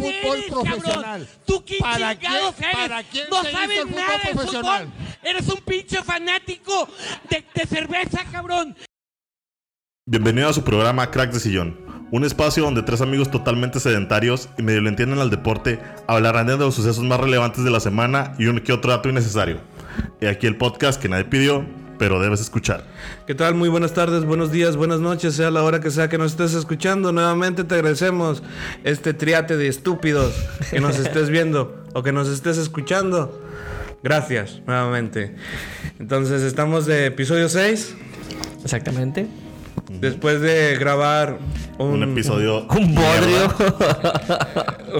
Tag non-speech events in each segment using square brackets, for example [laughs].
¿Quién fútbol eres, profesional? cabrón? ¿Tú quién ¿Para chingados quién- eres? para quién no sabes el nada de profesional? fútbol. Eres un pinche fanático de, de cerveza, cabrón. Bienvenido a su programa Crack de Sillón, un espacio donde tres amigos totalmente sedentarios y medio le entienden al deporte hablarán de los sucesos más relevantes de la semana y un que otro dato innecesario. Y aquí el podcast que nadie pidió, pero debes escuchar. ¿Qué tal? Muy buenas tardes, buenos días, buenas noches, sea la hora que sea que nos estés escuchando. Nuevamente te agradecemos este triate de estúpidos que nos estés viendo o que nos estés escuchando. Gracias, nuevamente. Entonces, estamos de episodio 6. Exactamente. Después de grabar un, Un episodio... [laughs] Un bodrio.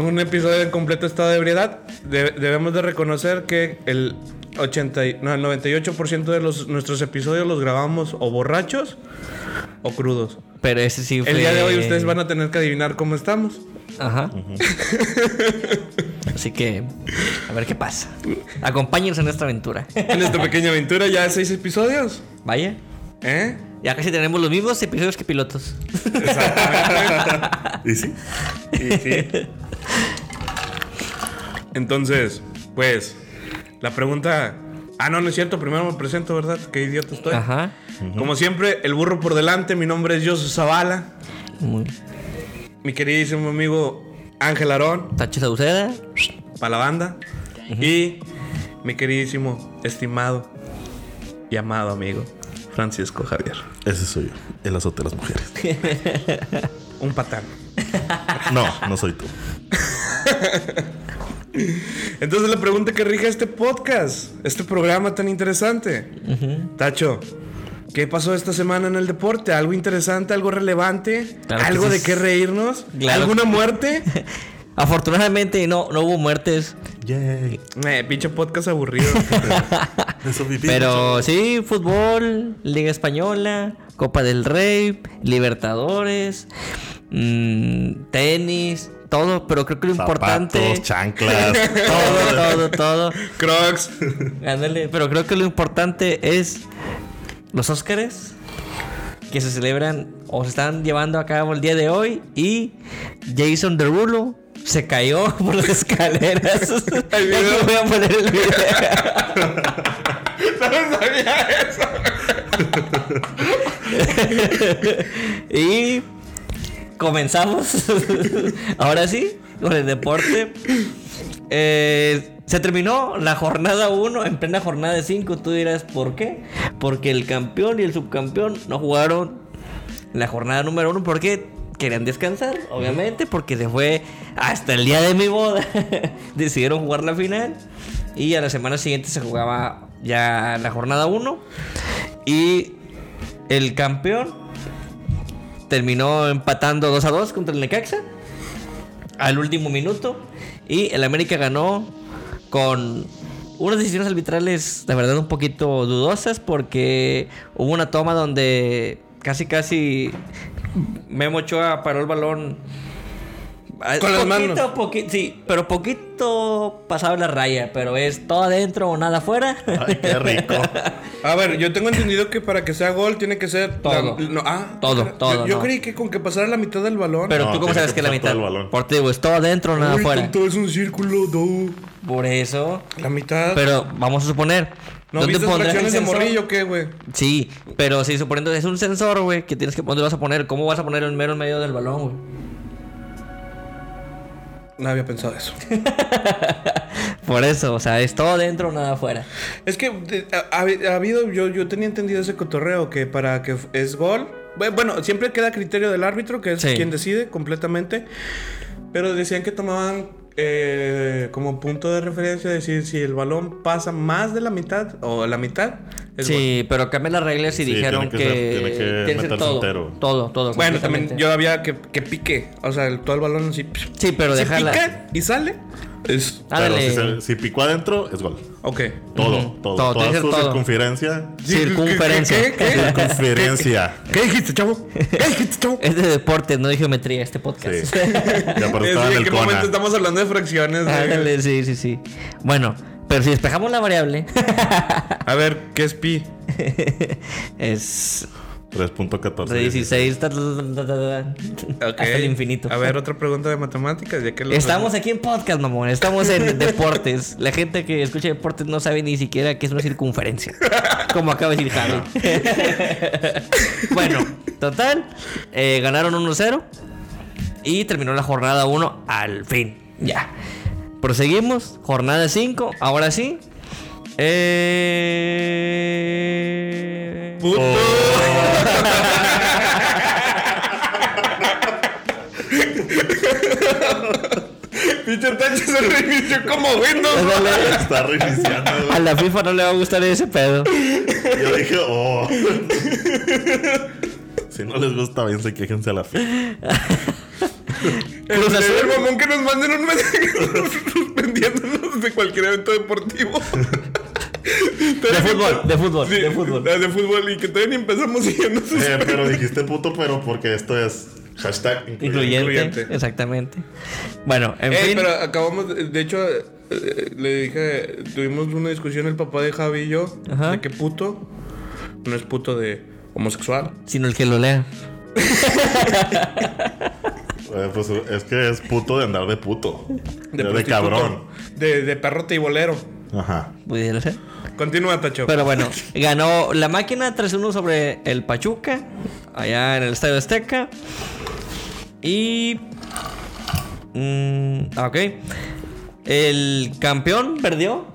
un episodio en completo estado de ebriedad, de- debemos de reconocer que el 80, y- no, el 98% de los, nuestros episodios los grabamos o borrachos o crudos. Pero ese sí fue. El día de hoy ustedes van a tener que adivinar cómo estamos. Ajá. Así que, a ver qué pasa. Acompáñenos en esta aventura. En esta pequeña aventura ya seis episodios. Vaya. ¿Eh? Ya casi tenemos los mismos episodios que pilotos. [laughs] ¿Y sí? Y sí. Entonces, pues, la pregunta... Ah, no, no es cierto. Primero me presento, ¿verdad? Qué idiota estoy. Ajá. Como siempre, el burro por delante. Mi nombre es Josu Zavala. Muy. Mi queridísimo amigo Ángel Arón. Tacho Sauceda. Para la banda. Y mi queridísimo, estimado y amado amigo Francisco Javier. Ese soy yo, el azote de las mujeres. Un patán. No, no soy tú. [laughs] Entonces la pregunta que rige este podcast, este programa tan interesante. Tacho, ¿qué pasó esta semana en el deporte? ¿Algo interesante, algo relevante? Claro que ¿Algo sí. de qué reírnos? Claro. ¿Alguna muerte? [laughs] Afortunadamente no, no hubo muertes. Yay. eh, pinche podcast aburrido. [laughs] Pero sí, fútbol, Liga Española, Copa del Rey, Libertadores, mm, tenis, todo. Pero creo que lo importante. Zapatos, chanclas. [laughs] Todo, todo, todo. Crocs. Ándale, pero creo que lo importante es los Óscares que se celebran o se están llevando a cabo el día de hoy y Jason Derulo se cayó [laughs] por las escaleras. [laughs] El video. Voy a poner el video. no sabía eso. y comenzamos. [laughs] Ahora sí, con el deporte. Eh, se terminó la jornada 1 en plena jornada de 5. Tú dirás, ¿por qué? Porque el campeón y el subcampeón no jugaron la jornada número 1 porque querían descansar, obviamente, porque se fue hasta el día de mi boda. [laughs] Decidieron jugar la final y a la semana siguiente se jugaba ya la jornada 1 y el campeón terminó empatando 2 a 2 contra el Necaxa al último minuto. Y el América ganó con unas decisiones arbitrales de verdad un poquito dudosas porque hubo una toma donde casi casi Memo Ochoa paró el balón ah, Con las poquito, manos. poqui- sí, pero poquito pasaba la raya, pero es todo adentro o nada afuera. Ay, qué rico. [laughs] A ver, yo tengo entendido que para que sea gol tiene que ser Todo. la- no, ah, Todo, yo- todo, Yo, no. creí que con que pasara la mitad del balón. Pero No, tú cómo sabes que que la mitad. todo el balón. Por te digo, es todo adentro o nada Uy, afuera. tonto, es un círculo, no. Por eso. La mitad. Pero vamos a suponer. ¿No ¿dónde viste pondrás el fracciones de sensor? morrillo qué, güey? Sí, pero si suponiendo es un sensor, güey, que tienes que dónde vas a poner, ¿cómo vas a poner el mero en medio del balón, güey? No había pensado eso. [laughs] Por eso, o sea, es todo adentro o nada afuera. Es que ha, ha habido, yo, yo tenía entendido ese cotorreo que para que es gol. bu- Bueno, siempre queda criterio del árbitro, que es Sí. quien decide completamente. Pero decían que tomaban eh, como punto de referencia decir si el balón pasa más de la mitad o la mitad. Es Sí, pero cambian las reglas y Sí, dijeron tiene que que, ser- tiene que tiene meterse todo, entero. todo, todo. Bueno, también yo había que, que pique. O sea, el- todo el balón así. Sí, pero si déjala. pica y sale. Es. Pero si, se- si picó adentro, es gol. Ok. Todo, Ujú. todo. Todo, Toda su todo. circunferencia. Circunferencia. ¿Qué? ¿Qué? ¿Qué? Circunferencia. ¿Qué dijiste, chavo? ¿Qué dijiste, chavo? [laughs] Es de deporte, no de geometría este podcast. Sí. Ya por [laughs] Es, estaba en ¿En el qué CONA. momento estamos hablando de fracciones? Ándale, sí, sí, sí. Bueno, pero si despejamos la variable, A ver, ¿qué es pi? [laughs] es 3.14. De 16 ta, ta, ta, ta, ta, Ok. hasta el infinito. A ver, otra pregunta de matemáticas. Ya que lo- Estamos aquí en podcast, mamón. Estamos en deportes. La gente que escucha deportes no sabe ni siquiera qué es una circunferencia. Como acaba de decir Javi. [laughs] bueno, total. eh, ganaron 1-0. Y terminó la jornada 1 al fin. Ya. Proseguimos. Jornada 5. Ahora sí. Eh... ¡Puto! Pinche Tacho se reinició como Windows. Está reiniciando, güey. A la FIFA no le va a gustar ese pedo. Yo dije, oh. si no les gusta, váyanse, quéjense a la [laughs] fe. El, el mamón que nos manden un mensaje [laughs] suspendiéndonos de cualquier evento deportivo. [laughs] [laughs] De fútbol, de fútbol, Sí, de fútbol. De fútbol y que todavía ni empezamos siguiendo sus... Eh, pero dijiste puto, pero porque esto es hashtag incluyente. Exactamente. Bueno, en Eh, fin. pero acabamos, de, de hecho, eh, le dije, tuvimos una discusión el papá de Javi y yo, Ajá. de que puto no es puto de homosexual. Sino el que lo lea. Eh, pues es que es puto de andar de puto. De, de prostituto, cabrón. De, de perro tibolero. Ajá. Pudiera ser. Continúa, Tacho. Pero bueno, ganó la máquina 3-1 sobre el Pachuca. Allá en el Estadio Azteca. Y. mm, ok. El campeón perdió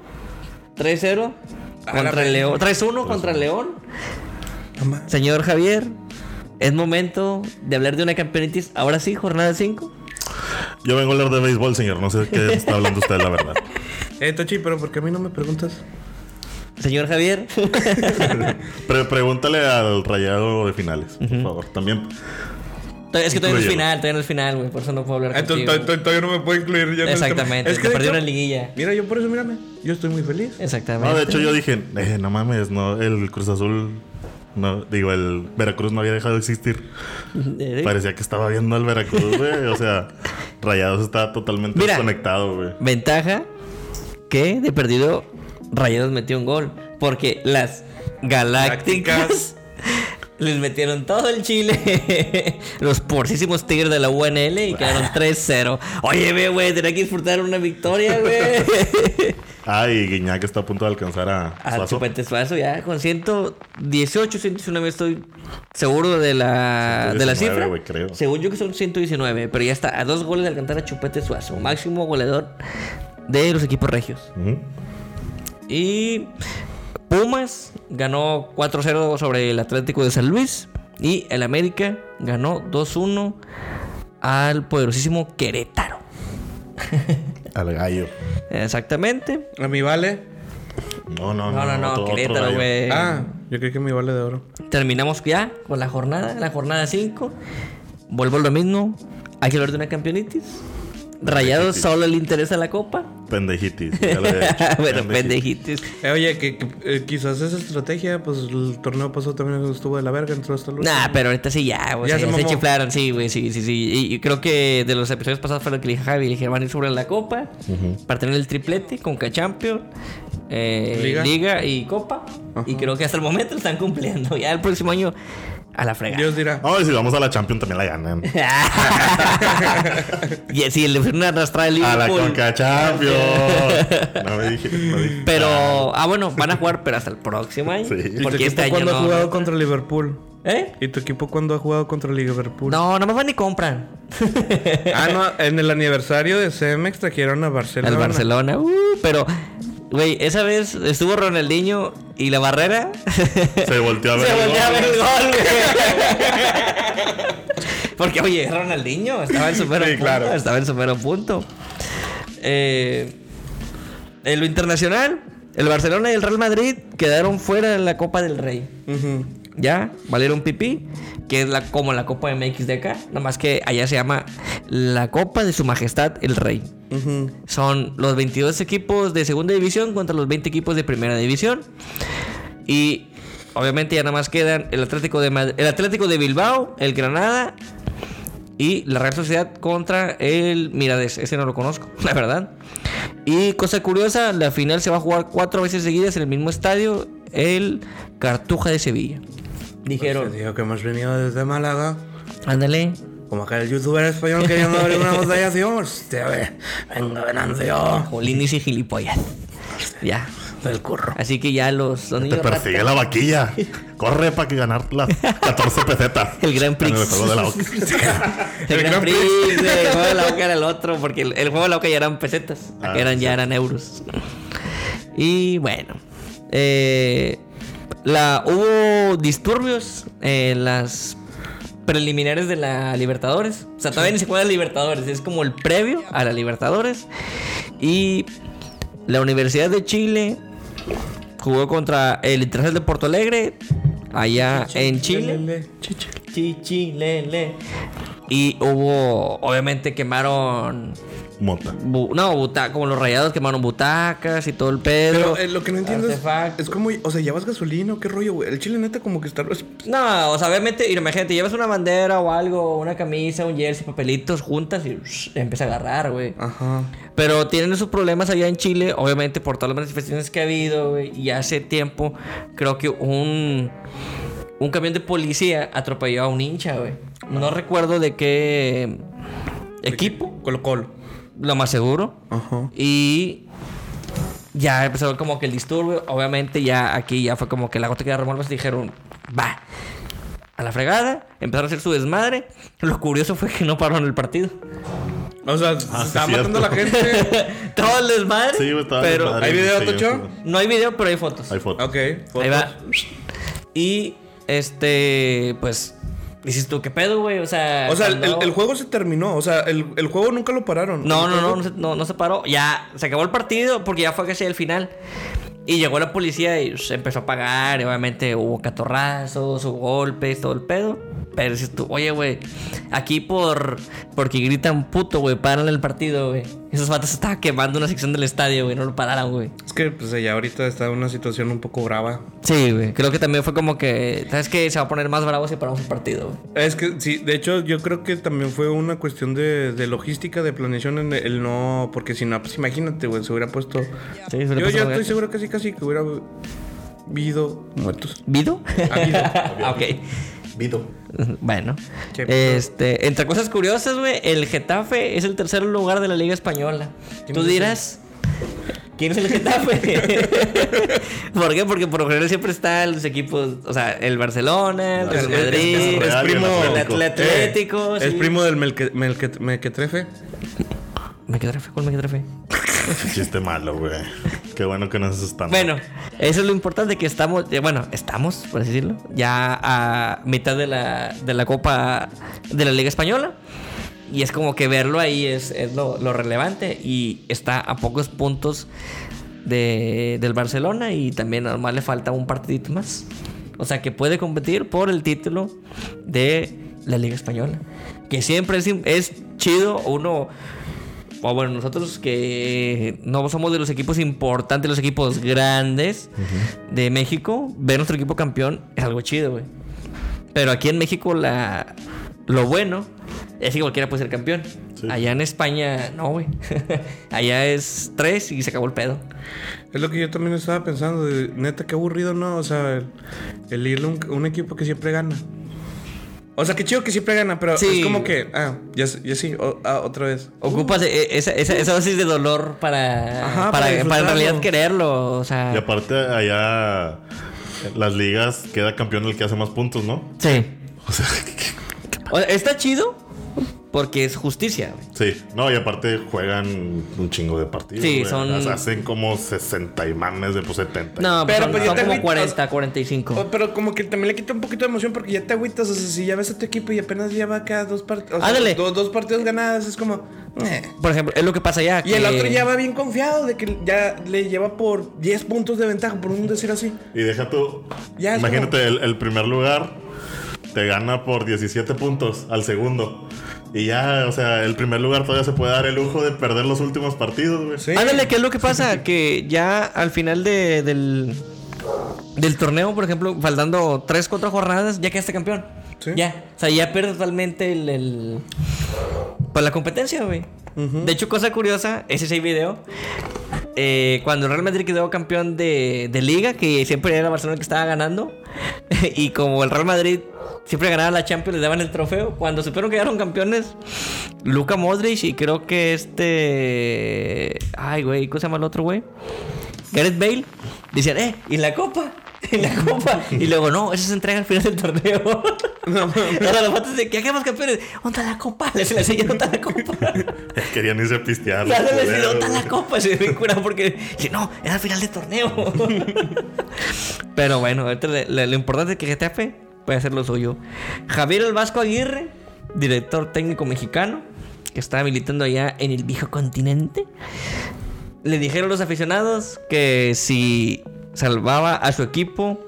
3-0 A la contra el León. 3-1 contra el León. Señor Javier, es momento de hablar de una campeonitis. Ahora sí, jornada 5. Yo vengo a hablar de béisbol, señor. No sé de qué está hablando usted, la verdad. [laughs] Eh, Tachi, pero ¿por qué a mí no me preguntas? Señor Javier, [laughs] Pre- pregúntale al rayado de finales, por favor. También. es que todavía no es final, todavía no es final, güey. Por eso no puedo hablar Ah, entonces, contigo. to- to- Todavía no me puedo incluir ya en el tema. Exactamente, Es que hecho- una liguilla. Mira, yo por eso, mírame. Yo estoy muy feliz. Exactamente. No, de hecho, yo dije, eh, no mames, no, el Cruz Azul. No, digo, el Veracruz no había dejado de existir. Eh, Parecía que estaba viendo al Veracruz, güey. O sea, Rayados está totalmente Mira. desconectado, güey. Ventaja que de perdido Rayados metió un gol. Porque las galácticas Galácticas. Les metieron todo el chile. [laughs] Los porcísimos tigres de la UNL y quedaron [laughs] 3-0. Oye, ve, güey, tenía que disfrutar una victoria, güey. [laughs] Ah, y Guiñac está a punto de alcanzar a A Suazo. Chupete Suazo ya con 118, 119 estoy seguro de la, de la 119, cifra. creo. Según yo que son 119, pero ya está a dos goles de alcanzar a Chupete Suazo, máximo goleador de los equipos regios. Y Pumas ganó 4-0 sobre el Atlético de San Luis y el América ganó 2-1 al poderosísimo Querétaro. [laughs] Al gallo. Exactamente. A mi vale. No, no, No, no, no, otro Querétaro, güey. Ah, yo creí que mi vale de oro. Terminamos ya con la jornada, la jornada 5. Vuelvo a lo mismo. Hay que hablar de una campeonitis. Rayados solo le interesa la copa. Pendejitis. ya lo [laughs] bueno, Pendejitis. pendejitis. Eh, oye, que, que, eh, quizás esa estrategia, pues el torneo pasado también estuvo de la verga, entró hasta último. Nah, pero ahorita sí ya, güey. Ya se, chiflaron, sí, güey, sí, sí, sí. Y, y creo que de los episodios pasados fue lo que le dije a Javi. Le dije, van a ir sobre la copa para tener el triplete con Champions, eh, Liga. Liga. y Copa. Y creo que hasta el momento lo están cumpliendo. Ya el próximo año a la frega. Dios dirá. No, y si vamos a la Champions también la ganan. [laughs] y sí, le una arrastrada al A la Liverpool. Conca Champions. [laughs] No me dije. No dije. Pero, ah, bueno, van a jugar, pero hasta el próximo año. Sí. ¿Y tu Porque equipo este año cuándo no. ha jugado contra Liverpool? ¿Eh? ¿Y tu equipo cuándo ha jugado contra Liverpool? No, nomás van y compran. Ah, no, en el aniversario de CMX trajeron a Barcelona. Al Barcelona. Uh, pero, güey, esa vez estuvo Ronaldinho y la barrera. [laughs] Se volteó a ver. Se el volvió a ver el gol, güey. [laughs] Porque, oye, Ronaldinho estaba en su mero Sí, punto. claro. Estaba en su mero punto. Eh, en lo internacional, el Barcelona y el Real Madrid quedaron fuera de la Copa del Rey. Ujú. Ya, valieron pipí, que es la, como la Copa MX de acá, nada más que allá se llama la Copa de Su Majestad el Rey. Son los 22 equipos de segunda división contra los 20 equipos de primera división. Y obviamente ya nada más quedan el Atlético de, el Atlético de Bilbao, el Granada y la Real Sociedad contra el Mirades. Ese no lo conozco, [laughs] la verdad. Y cosa curiosa, la final se va a jugar cuatro veces seguidas en el mismo estadio, el Cartuja de Sevilla. Dijeron, Te digo que hemos venido desde Málaga. ándale. Como aquel youtuber español queriendo abrir una [laughs] botella así, hostia, ve, venga, Venancio. Jolinis y gilipollas. Ya. Del curro. Así que ya los, los Te persigue rata- la vaquilla. Corre para que ganar las 14 pesetas. [laughs] El Grand Prix. En el juego de la Oca. [laughs] El El Grand Grand Prix, el juego de la Oca era el otro, porque el, el juego de la Oca ya eran pesetas, Ah, ya eran euros. Y bueno, eh, la, hubo disturbios en las preliminares de la Libertadores. O sea, todavía ni se juega la Libertadores, es como el previo a la Libertadores. Y la Universidad de Chile jugó contra el Internacional de Porto Alegre, allá en Chile. Lele, chiche. Chichilele. Y hubo, obviamente quemaron, Mota. bu- no, buta como los rayados quemaron butacas y todo el pedo. Pero eh, lo que no entiendo es, es como, o sea, llevas gasolina o qué rollo, güey. El chile neta como que está... No, o sea, obviamente, imagínate, llevas una bandera o algo, una camisa, un jersey, papelitos juntas y empieza a agarrar, güey. Ajá. Pero tienen esos problemas allá en Chile, obviamente por todas las manifestaciones que ha habido, güey. Y hace tiempo, creo que un, un camión de policía atropelló a un hincha, güey. No recuerdo de qué equipo, Colo Colo. Lo más seguro. Ajá. Y ya empezó como que el disturbio. Obviamente ya aquí ya fue como que la gota que derramó el dijeron, va. A la fregada, empezaron a hacer su desmadre. Lo curioso fue que no pararon el partido. O sea, Ah, sí, cierto. matando a la gente. [laughs] Todo el desmadre. Sí, estaba pero desmadre. ¿hay video, Sí, Tocho? sí. no hay video, pero hay fotos. Hay fotos. ok. Ahí va. Y este, pues, dices tú, ¿qué pedo, güey? O sea, O sea, el, el juego se terminó. O sea, el, el juego nunca lo pararon. No, no, no, no se, no, no se paró. Ya se acabó el partido porque ya fue casi el final. Y llegó la policía y se empezó a pagar. Y obviamente hubo catorrazos, hubo golpes, todo el pedo. Pero dices tú, oye, güey, aquí por porque gritan puto, güey, paran el partido, güey. Esos vatos estaban quemando una sección del estadio, güey, no lo pararon, güey. Es que pues ella ahorita está en una situación un poco brava. Sí, güey. Creo que también fue como que, ¿sabes qué? Se va a poner más bravo si paramos el partido, güey. Es que sí, de hecho yo creo que también fue una cuestión de, de logística, de planeación en el no, porque si no, pues imagínate, güey, se hubiera puesto... Sí, se yo yo estoy seguro casi casi que hubiera habido muertos. ¿Vido? [laughs] Ah, ok. Vito. [laughs] Bueno, Qué pedo. este, entre cosas curiosas, güey, el Getafe es el tercer lugar de la Liga Española. ¿Quién Tú dirás, ¿quién es el Getafe? [laughs] ¿Por qué? Porque por lo general siempre están los equipos, o sea, el Barcelona, el Real Madrid, es- el primo, el Atlético. Es primo del Melque, Melque- Mequetrefe. ¿Mequetrefe? ¿Cuál Mequetrefe? Chiste malo, güey. Qué bueno que no se están. Bueno, eso es lo importante que estamos, eh, bueno, estamos, por así decirlo, ya a mitad de la, de la Copa de la Liga Española. Y es como que verlo ahí es, es lo, lo relevante. Y está a pocos puntos de, del Barcelona y también nomás le falta un partidito más. O sea que puede competir por el título de la Liga Española. Que siempre es, es chido uno... O bueno, nosotros que no somos de los equipos importantes, los equipos grandes de México, ver nuestro equipo campeón es algo chido, güey. Pero aquí en México la lo bueno es que cualquiera puede ser campeón. Sí. Allá en España, no, güey. [laughs] Allá es tres y se acabó el pedo. Es lo que yo también estaba pensando, de, neta, qué aburrido, ¿no? O sea, el, el irle a un, un equipo que siempre gana. O sea, qué chido que siempre gana, pero Sí. es como que, ah, ya, ya sí, o- ah, otra vez. Ocupas e- esa, esa, esa dosis de dolor para, Ajá, para, para para en realidad quererlo. O sea, Y aparte, allá. en Las ligas queda campeón el que hace más puntos, ¿no? sí. O sea, [laughs] O sea, está chido porque es justicia, güey. sí. No, y aparte juegan un chingo de partidos. Sí, güey. son- O sea, hacen como 60 y mames de pues 70. No, Pero, pero pues, ya son te como agüitas. 40, 45. O- pero como que también le quita un poquito de emoción porque ya te agüitas. O sea, si ya ves a tu equipo y apenas lleva acá dos partidos. Dos, dos partidos ganados, es como. eh. Por ejemplo, es lo que pasa allá. Y el otro ya va bien confiado de que ya le lleva por 10 puntos de ventaja, por un decir así. Y deja tú. Ya, imagínate, el, el primer lugar te gana por 17 puntos al segundo. Y ya, o sea, el primer lugar todavía se puede dar el lujo de perder los últimos partidos, güey. Sí. Ándale, ¿qué es lo que pasa? que ya al final de- del, del torneo, por ejemplo, faltando 3, 4 jornadas, ya quedaste campeón. Sí. Ya. O sea, ya pierdes totalmente el. el pues la competencia, güey. De hecho, cosa curiosa, ese es el video. Eh, cuando Real Madrid quedó campeón de, liga, que siempre era Barcelona el que estaba ganando, [laughs] y como el Real Madrid siempre ganaba la Champions, le daban el trofeo. Cuando supieron que eran campeones, Luka Modric y creo que este. Ay, güey, ¿cómo se llama el otro, güey? Gareth Bale. Decían, eh, ¿y la copa? [laughs] ¿Y la copa? Y luego, no, eso se entrega al final del torneo. [laughs] Ahora los patos de que hagamos campeones. ¿Dónde está la copa? Les enseñan dónde está la copa. [laughs] Querían irse a pistear. Claro, les decía. ¿dónde está la copa? Se me cura porque. dice, no, era al final del torneo. Pero bueno, le- le- lo importante es que Getafe puede hacer lo suyo. Javier El Vasco Aguirre, director técnico mexicano, que está militando allá en el viejo continente. Le dijeron los aficionados que si salvaba a su equipo,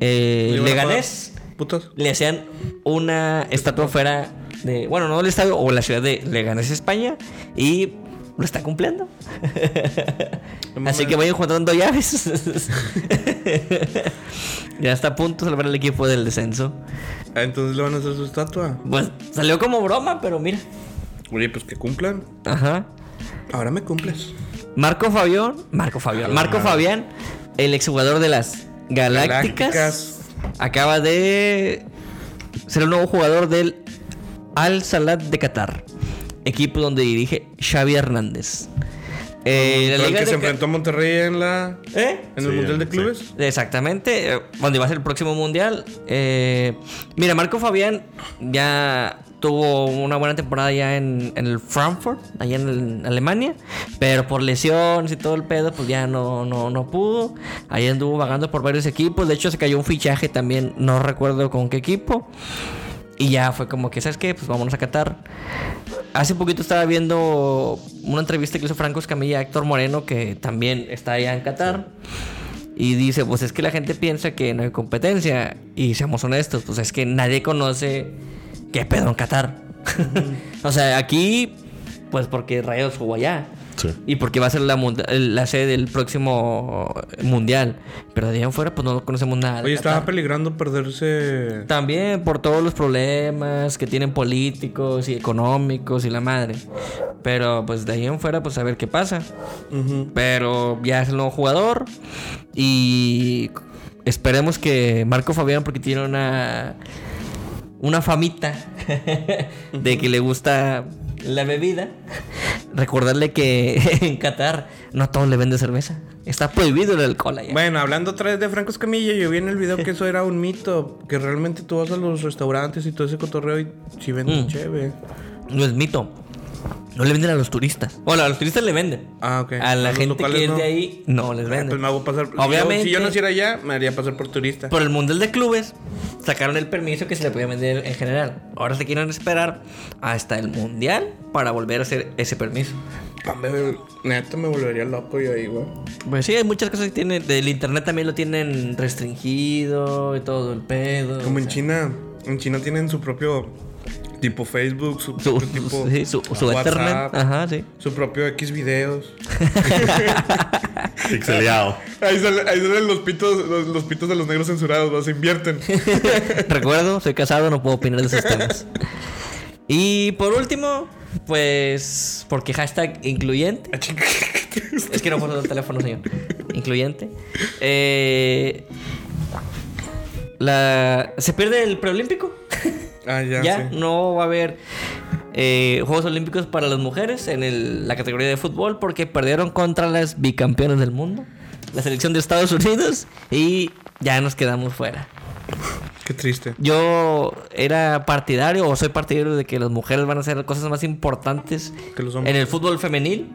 eh, Leganés, le hacían una estatua fuera de, bueno, no del estadio o la ciudad de Leganés, España, y lo está cumpliendo. [laughs] Así que vayan juntando llaves. ya está a punto de salvar el equipo del descenso. Ah, Entonces le van a hacer su estatua. Pues salió como broma, pero mira. Oye, pues que cumplan. Ajá. Ahora me cumples. Marco Fabián, Marco Fabián, Marco Fabián, el exjugador de las Galácticas, Galácticas. acaba de ser el nuevo jugador del Al Salat de Qatar, equipo donde dirige Xavi Hernández. Eh, la Con el que de se Ca- enfrentó a Monterrey en la. ¿Eh? En el Sí, Mundial de sí. Clubes. Exactamente, eh, donde va a ser el próximo mundial. Eh, mira, Marco Fabián ya tuvo una buena temporada ya en, el Frankfurt, allá en, Alemania, pero por lesiones y todo el pedo, pues ya no, no, no pudo. Ahí anduvo vagando por varios equipos. De hecho, se cayó un fichaje también, no recuerdo con qué equipo. Y ya fue como que, ¿sabes qué? Pues vámonos a Qatar. Hace poquito estaba viendo una entrevista que hizo Franco Escamilla a Héctor Moreno, que también está allá en Qatar. Y dice, pues es que la gente piensa que no hay competencia. Y seamos honestos, pues es que nadie conoce qué pedo en Qatar. [laughs] o sea, aquí, pues porque Rayos jugó allá. Sí. Y porque va a ser la, la sede del próximo mundial. Pero de ahí en fuera, pues no conocemos nada. Oye, estaba peligrando perderse. También por todos los problemas que tienen políticos y económicos y la madre. Pero pues de ahí en fuera, pues a ver qué pasa. Pero ya es el nuevo jugador. Y esperemos que Marco Fabián, porque tiene una. Una famita [laughs] de que le gusta la bebida. [laughs] Recordarle que [laughs] en Qatar no a todos le vende cerveza. Está prohibido el alcohol allá. Bueno, hablando otra vez de Franco Escamilla, yo vi en el video que eso era un mito. Que realmente tú vas a los restaurantes y todo ese cotorreo y si venden Mm. cheve. No es mito. No le venden a los turistas. Bueno, a los turistas le venden. Ah, ok. A la los gente que es no. de ahí, no les Ah, venden. Pues me hago pasar. Obviamente. Yo, si yo naciera allá, me haría pasar por turista. Por el Mundial de Clubes, sacaron el permiso que se le podía vender en general. Ahora se quieren esperar hasta el Mundial para volver a hacer ese permiso. Hombre, neta me volvería loco yo ahí, güey. Pues sí, hay muchas cosas que tienen. Del internet también lo tienen restringido y todo el pedo. Como en sea, China. En China tienen su propio tipo Facebook, su Su, propio tipo sí, su, su WhatsApp. Ajá, sí. su propio X videos. [laughs] Pixeleado. Ahí, sale- ahí salen los pitos, los, los pitos de los negros censurados, ¿no? se invierten. [laughs] Recuerdo, soy casado, no puedo opinar de esos temas. Y por último, pues. Porque hashtag incluyente. Es que no puedo el teléfono, señor. Incluyente. Eh, la, se pierde el preolímpico. Ah, ya, Ya sí. no va a haber eh, Juegos Olímpicos para las mujeres en el- la categoría de fútbol porque perdieron contra las bicampeonas del mundo, la selección de Estados Unidos, y ya nos quedamos fuera. [laughs] Qué triste. Yo era partidario o soy partidario de que las mujeres van a hacer cosas más importantes Que los hombres. en el fútbol femenil,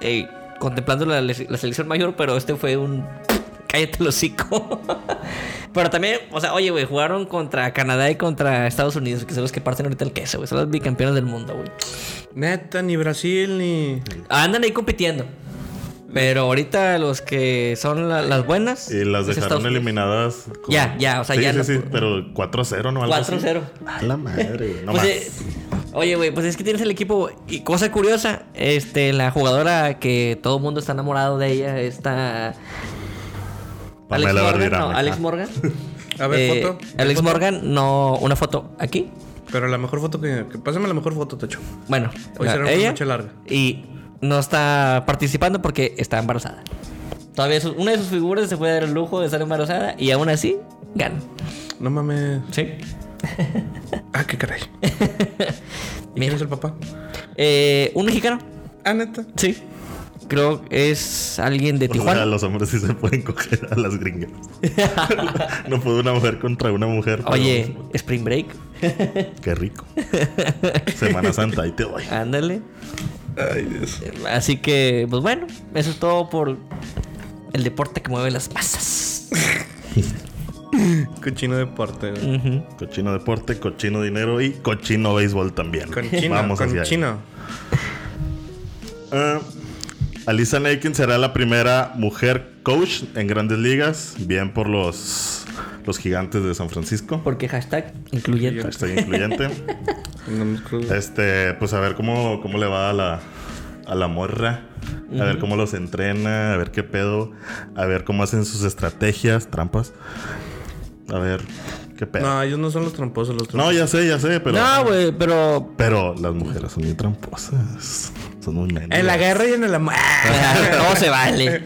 eh, contemplando la, la selección mayor, pero este fue un cállate el hocico. pero también, o sea, oye, güey, jugaron contra Canadá y contra Estados Unidos, que son los que parten ahorita el queso, güey, son los bicampeones del mundo, güey. Neta, ni Brasil, ni. Andan ahí compitiendo. Pero ahorita los que son la- las buenas. Y las dejaron eliminadas. con- Ya, ya, o sea, Sí, ya Sí, no- sí, pero 4-0, ¿no? Algo así. 4-0. A la madre, güey. No Pues, más. eh, oye, güey, pues es que tienes el equipo. Y cosa curiosa, este, la jugadora que todo el mundo está enamorado de ella, esta. Alex Pamela Morgan, no, Alex. Morgan. [laughs] A ver, Eh, foto. Alex Foto. Morgan, no, una foto aquí. Pero la mejor foto que. que pásame la mejor foto, Tacho. Bueno, Hoy la- será una ella. noche larga. Y no está participando porque está embarazada. Todavía su- una de sus figuras se puede dar el lujo de estar embarazada y aún así gana. No mames. Sí. [laughs] Ah, qué caray. [laughs] ¿Y Mira. quién es el papá? Eh, un mexicano. Ah, neta. Sí. Creo que es alguien de O sea, Tijuana. los hombres sí se pueden coger a las gringas. [laughs] no puede una mujer contra una mujer. pero- Oye, Spring Break. Qué rico. Semana Santa, ahí te voy. Ándale. Ay, Dios. Así que, pues bueno, eso es todo por el deporte que mueve las masas. [laughs] Cochino deporte. Cochino deporte, cochino dinero y cochino béisbol también. Con chino. Vamos con hacia ahí. Alisa Nakin será la primera mujer coach en grandes ligas, bien por los, los gigantes de San Francisco. Porque hashtag incluyente. Hashtag incluyente. No. [laughs] Este, pues a ver cómo, cómo le va a la, a la morra. A ver cómo los entrena, a ver qué pedo, a ver cómo hacen sus estrategias, trampas. A ver qué pedo. No, ellos no son los tramposos, los No, tramposos. ya sé, ya sé, pero. No, güey, pero. Pero las mujeres son muy tramposas. Son muy mendigas. En la guerra y en el amor. [laughs] no se vale.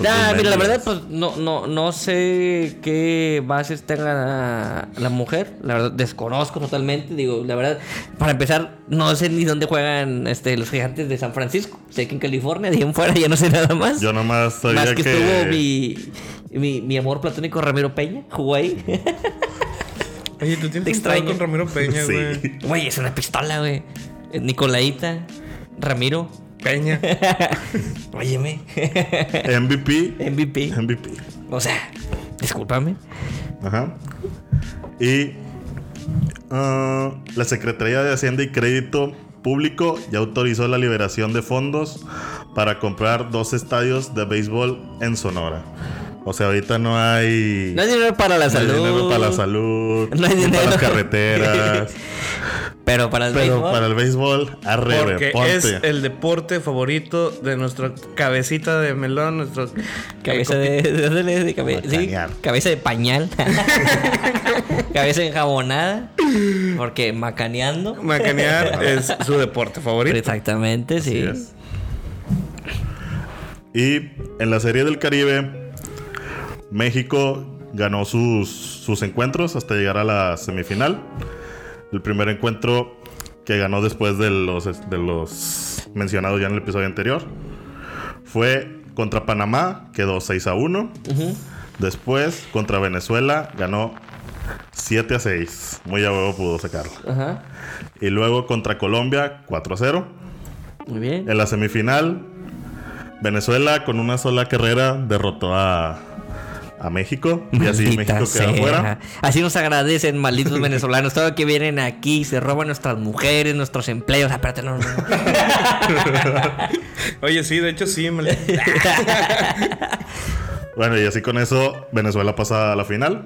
Nah, mira, la verdad, pues no, no, no sé qué bases tenga la mujer. La verdad, desconozco totalmente. Digo, la verdad, para empezar, no sé ni dónde juegan este, los gigantes de San Francisco. Sé que en California, de ahí en fuera, ya no sé nada más. Yo nomás sabía más que, que. estuvo mi, mi, mi amor platónico Ramiro Peña. Jugó ahí. Oye, tú tienes con Ramiro Peña, [laughs] Sí. güey. Güey, es una pistola, güey. Nicolaita, Ramiro. Peña. [laughs] Óyeme. MVP. MVP. MVP. O sea, discúlpame. Ajá. Y ah, la Secretaría de Hacienda y Crédito Público ya autorizó la liberación de fondos para comprar dos estadios de béisbol en Sonora. O sea, ahorita no hay, No hay dinero para la no hay salud. dinero para la salud, No hay dinero. para las carreteras. [laughs] Pero para el pero béisbol. para el béisbol, arre, Porque es el deporte favorito de nuestra cabecita de melón, nuestro Cabeza de, de, de- de cabe- sí, Macanear. cabeza de pañal. [laughs] cabeza enjabonada. Porque macaneando. Macanear es su deporte favorito. Exactamente, sí. Y en la Serie del Caribe, México ganó sus, sus encuentros hasta llegar a la semifinal. El primer encuentro que ganó después de los, de los mencionados ya en el episodio anterior fue contra Panamá, quedó 6 a 1. Después, contra Venezuela, ganó 7 a 6. Muy a huevo pudo sacarlo. Y luego contra Colombia, 4 a 0. Muy bien. En la semifinal, Venezuela con una sola carrera derrotó a, a México. Y así Maldita México queda sea. fuera. Así nos agradecen, malditos [laughs] venezolanos. Todo que vienen aquí, se roban nuestras mujeres, nuestros empleos. Ah, espérate, no, no. [laughs] Oye, sí, de hecho sí. me- [laughs] Bueno, y así con eso, Venezuela pasa a la final.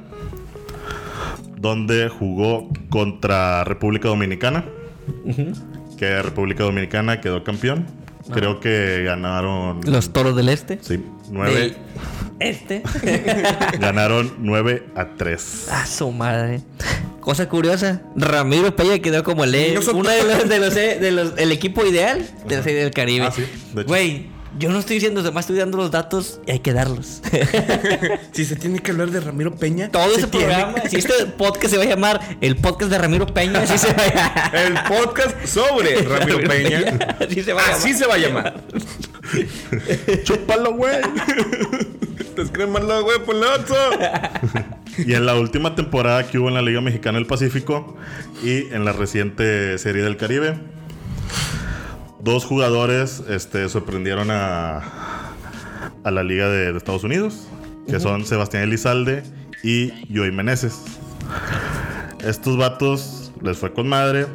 Donde jugó contra República Dominicana. Que República Dominicana quedó campeón. Creo que ganaron. Los toros del este. Sí, 9. Del este. [laughs] Ganaron 9 a 3. A su madre. Cosa curiosa, Ramiro Peña quedó como el Nosotros- uno de los, de [laughs] los, de los- el equipo ideal de la serie del Caribe. Ah, sí, de hecho. Güey, yo no estoy diciendo, además estoy dando los datos y hay que darlos. [laughs] Si se tiene que hablar de Ramiro Peña. Todo se ese tiene. programa, si este podcast se va a llamar el podcast de Ramiro Peña, así se va a llamar. El podcast sobre [laughs] Ramiro Peña. Así se va a llamar. Así se va a llamar. [laughs] ¡Chúpalo, güey! Te escriben la güey, polazo. Y en la última temporada que hubo en la Liga Mexicana del Pacífico y en la reciente Serie del Caribe, dos jugadores este, sorprendieron a, a la Liga de, de Estados Unidos, que son Sebastián Elizalde y Joey Meneses. Estos vatos les fue con madre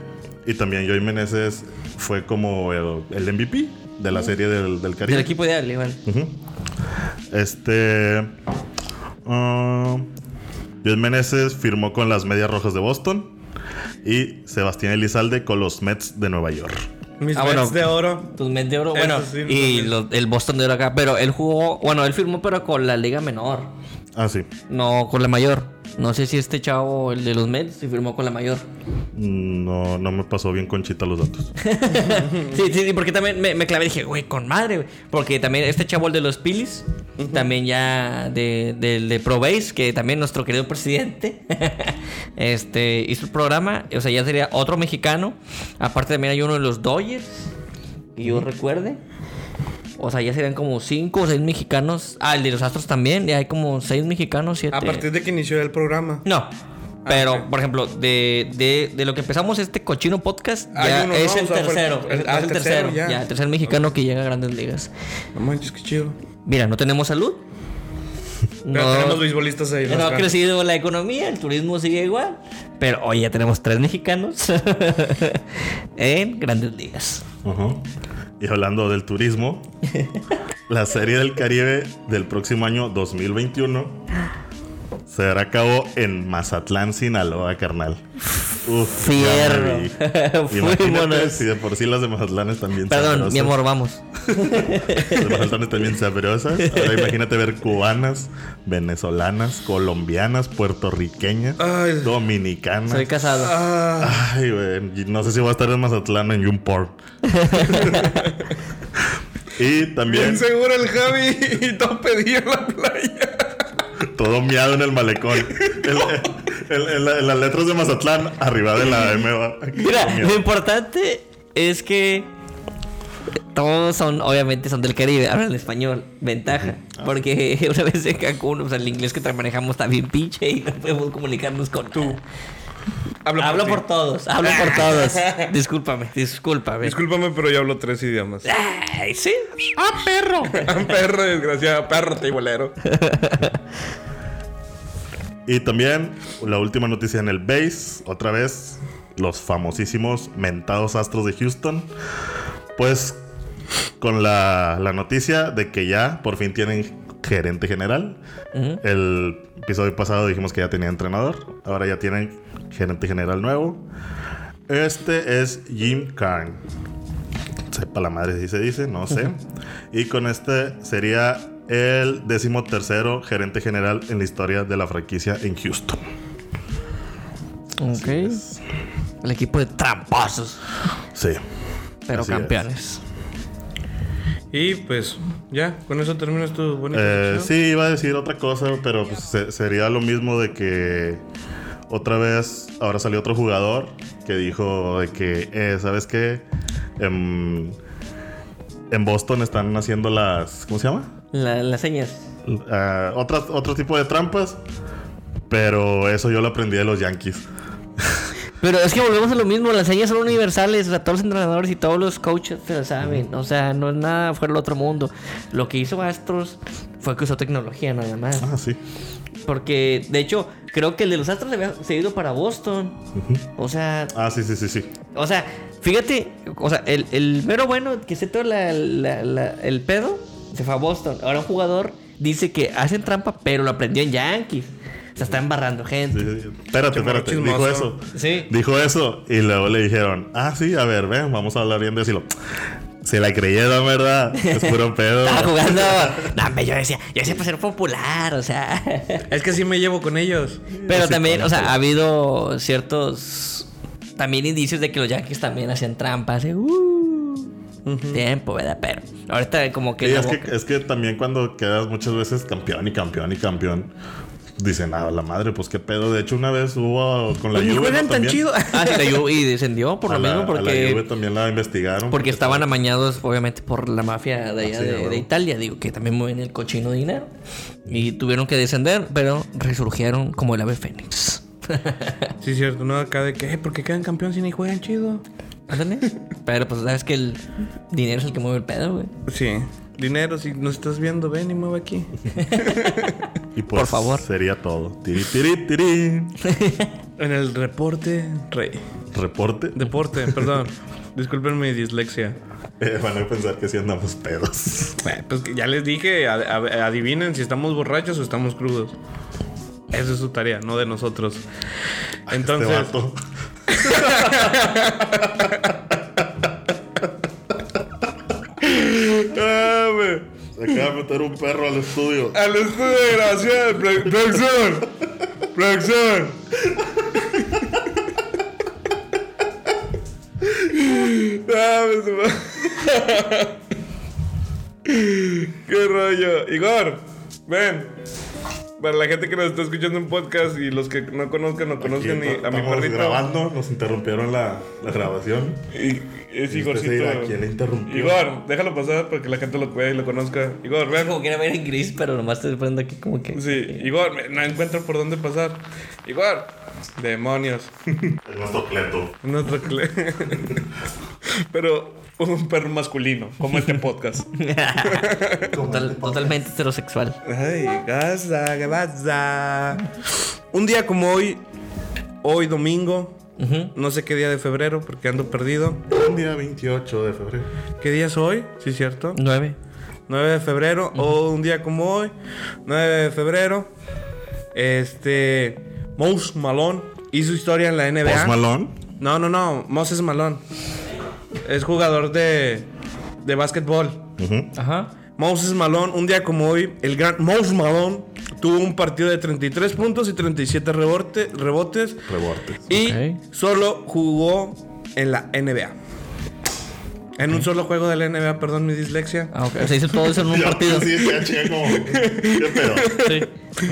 y también Joey Meneses fue como el, el MVP de la Serie del, del Caribe. Del equipo ideal, igual. Este. ah, Dios Meneses firmó con las Medias Rojas de Boston. Y Sebastián Elizalde con los Mets de Nueva York. Mis Ah, Mets bueno. de oro. Tus Mets de oro, Eso bueno, sí, y lo- el Boston de oro acá, pero él jugó, bueno, él firmó pero con la liga menor, Ah, sí. no con la mayor. No sé si este chavo, el de los Mets, se firmó con la mayor. No, no me pasó bien con Chita los datos. [laughs] Sí, sí, sí, porque también me, me clavé y dije, güey, con madre, güey. Porque también este chavo, el de los Pilis, También ya de, del de ProBase, que también nuestro querido presidente [laughs] este, hizo el programa. O sea, ya sería otro mexicano. Aparte también hay uno de los Dodgers, que yo recuerde. O sea, ya serían como cinco o seis mexicanos. Ah, el de los Astros también. Ya hay como seis mexicanos, siete. A partir de que inició el programa. No. Pero, ok. por ejemplo, de, de, de lo que empezamos este cochino podcast, ya es ¿no? el sea, tercero. el- es ah, el el tercero, ya. ya. el tercer mexicano que llega a grandes ligas. No manches, qué chido. Mira, no tenemos salud. [laughs] Pero tenemos beisbolistas ahí. no ha crecido la economía, el turismo sigue igual. Pero hoy ya tenemos tres mexicanos [laughs] en grandes ligas. Ujú. Y hablando del turismo, [laughs] la Serie del Caribe del próximo año 2021 se dará a cabo en Mazatlán, Sinaloa, carnal. Uf, Fierro. [laughs] Imagínate si de por sí las de Mazatlán están bien Perdón, sabrosas. mi amor, vamos. [laughs] Las de Mazatlán están bien sabrosas. Ahora imagínate ver cubanas, venezolanas, colombianas, puertorriqueñas, Ay. dominicanas. Soy casado. Ah, Ay, güey. No sé si voy a estar en Mazatlán en Yumport. Y también bien seguro el Javi y todo pedí en la playa. todo miado en el malecón. El- el- el- el- las letras de Mazatlán arriba de la M. Mira, lo importante es que todos son, obviamente, son del Caribe, hablan español, ventaja. Porque [laughs] una vez en Cancún, o sea, el inglés que manejamos está bien pinche y no podemos comunicarnos con tú. Hablo, por todos, hablo por todos. [laughs] Discúlpame, discúlpame. Discúlpame, pero yo hablo tres idiomas. Ay, sí. [laughs] perro, desgraciado. Perro, teibolero. [laughs] Y también la última noticia en el base, otra vez, los famosísimos mentados astros de Houston. Pues con la, la noticia de que ya por fin tienen gerente general. El episodio pasado dijimos que ya tenía entrenador. Ahora ya tienen gerente general nuevo. Este es Jim Karn. Sepa la madre si se dice, no sé. Y con este sería el décimo tercero gerente general en la historia de la franquicia en Houston. Ok. El equipo de tramposos, Sí. pero Así es. campeones. Y pues, ya, con eso terminas tu bonita Eh, sí, iba a decir otra cosa, pero pues, se- sería lo mismo de que otra vez ahora salió otro jugador que dijo de que, eh, ¿sabes qué? En, en Boston están haciendo las, ¿cómo se llama? La- las señas. Ah, otras- otro tipo de trampas, pero eso yo lo aprendí de los Yankees. [laughs] Pero es que volvemos a lo mismo, las señas son universales, o sea, todos los entrenadores y todos los coaches se lo saben, o sea, no es nada fuera del otro mundo. Lo que hizo Astros fue que usó tecnología nada más. Ah, sí. Porque, de hecho, creo que el de los Astros había seguido para Boston. O sea, Ah, sí, sí, sí, sí. o sea, fíjate, o sea, el, el mero bueno que se todo la- la- la- el pedo se fue a Boston. Ahora un jugador dice que hacen trampa, pero lo aprendió en Yankees. O sea, está embarrando gente. Sí, sí. Espérate, espérate. Dijo eso. Sí. Dijo eso y luego le dijeron, ah, sí, a ver, ven, vamos a hablar bien de eso. Se la creyeron, ¿verdad? Es puro [laughs] pedo. Estaba jugando. No, yo decía, yo decía para ser popular, o sea. Es que sí me llevo con ellos. Pero Sí, también, o sea, ha habido ciertos. También indicios de que los Yankees también hacían trampas. ¿eh? Uh, Tiempo, ¿verdad? Pero ahorita, como que. Sí, es, que, es que también cuando quedas muchas veces campeón y campeón y campeón, dicen, ah, la madre, pues qué pedo. De hecho, una vez hubo con la Juve, juegan ¿no? tan También. chido. [laughs] Ah, sí, la Juve- y descendió por A lo la- mismo, a la porque. Juve también la investigaron. Porque estaban amañados, obviamente, por la mafia de allá Sí, de, de Italia. Digo, que también mueven el cochino dinero. Y tuvieron que descender, pero resurgieron como el ave fénix. [laughs] Sí, cierto, no acá de que, "Eh, ¿por qué quedan campeón si ni juegan chido? Ándale. [laughs] Pero pues sabes que el dinero es el que mueve el pedo, güey. Sí. Dinero, si nos estás viendo, ven y mueve aquí. [laughs] Y pues, Por favor. Sería todo. Tiri, tiri, tiri. [laughs] En el reporte, rey. Reporte. Deporte, [laughs] perdón. Disculpen mi dislexia. Eh, van a pensar que sí andamos pedos. Eh, Pues que ya les dije, ad- ad- adivinen si estamos borrachos o estamos crudos. Esa es su tarea, no de nosotros. Entonces, Este vato. Güey. Se acaba de meter un perro al estudio. al estudio de grabación, pro- producción, producción. Qué rollo. Igor, ven. Para la gente que nos está escuchando en podcast y los que no conozcan o conozcan Aquí y- a mi estamos perrito. grabando, nos interrumpieron la, la grabación. Y, es Igorcito. ¿quién le interrumpió? Igor, déjalo pasar para que la gente lo vea y lo conozca. Igor, ven. Como quiera ver en gris, pero nomás estoy poniendo aquí como que. Sí, Igor, me- no encuentro por dónde pasar. Igor, demonios. [laughs] Es nuestro cleto. Nuestro cle- [laughs] Pero un perro masculino, como este podcast. [laughs] Total- totalmente heterosexual. Ay, gaza, ¿qué pasa? Un día como hoy, hoy domingo, no sé qué día de febrero porque ando perdido. Un día 28 de febrero. ¿Qué día es hoy? Sí, cierto. Nueve. 9 de febrero, o un día como hoy, 9 de febrero, este, Mose Malone hizo historia en la NBA. Post Malone. No, no, no, Moses Malone. Es jugador de, de básquetbol. Ujú. Ajá. Moses Malone, un día como hoy, el gran Moses Malone tuvo un partido de 33 puntos y 37 rebote- rebotes Rebortes. y solo jugó en la NBA. En un solo juego de la NBA, perdón mi dislexia. Ah, ok. Se hizo todo eso en un [laughs] partido. Sí. [laughs] Sí.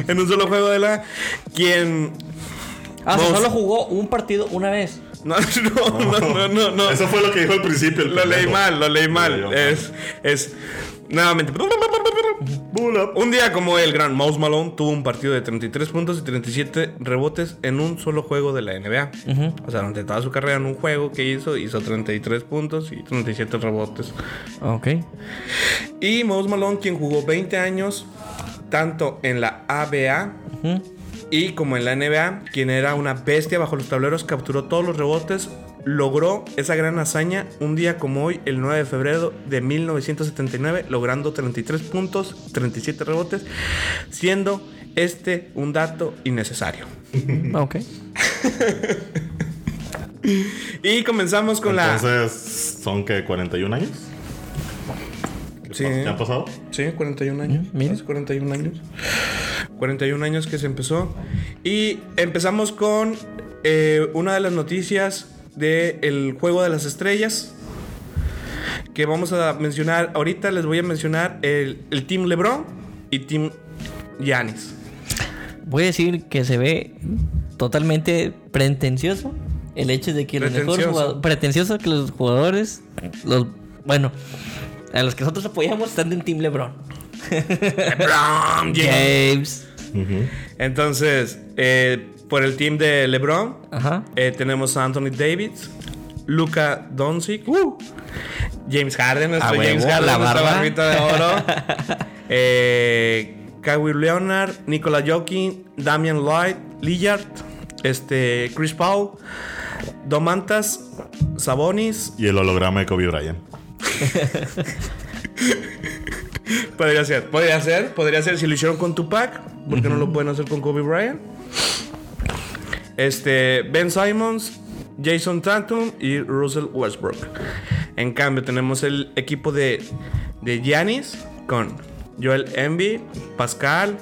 en un solo juego de la. Quien. Ah, solo jugó un partido una vez. [laughs] No, no, no, no, no. no. Eso fue lo que dijo al principio. el Lo leí mal, lo leí mal. Es. Es. Nuevamente. Un día como el gran Mouse Malone tuvo un partido de 33 puntos y 37 rebotes en un solo juego de la NBA. O sea, durante toda su carrera en un juego que hizo, hizo 33 puntos y 37 rebotes. Ok. Y Mouse Malone, quien jugó 20 años, tanto en la ABA y como en la NBA, quien era una bestia bajo los tableros, capturó todos los rebotes, logró esa gran hazaña un día como hoy, el 9 de febrero de 1979, logrando 33 puntos, 37 rebotes, siendo este un dato innecesario. [laughs] Ok. [laughs] Y comenzamos con la... Entonces, ¿son que 41 años? Sí. ¿Qué han pasado? Sí, 41 años. mira. Hace 41 años. 41 años que se empezó. Y empezamos con eh, una de las noticias del Juego de las Estrellas. Que vamos a mencionar. Ahorita les voy a mencionar el, el Team LeBron y Team Giannis. Voy a decir que se ve totalmente pretencioso el hecho de que los mejores jugadores. Pretencioso que los jugadores. Los, bueno, a los que nosotros apoyamos están en Team LeBron. LeBron [laughs] James. Entonces, eh, por el team de LeBron, Ajá. Eh, tenemos a Anthony Davis, Luca Doncic, James Harden, nuestro huevo, James Harden, la nuestra barbita de oro. [laughs] eh, Kawhi Leonard, Nikola Jokic, Damian Lloyd, Lillard, este, Chris Paul, Domantas, Sabonis. Y el holograma de Kobe Bryant. Podría ser, podría ser, podría ser si lo hicieron con Tupac, ¿por qué no lo pueden hacer con Kobe Bryant? Este, Ben Simons, Jason Tatum y Russell Westbrook. En cambio, tenemos el equipo de, de Giannis con Joel Embiid, Pascal,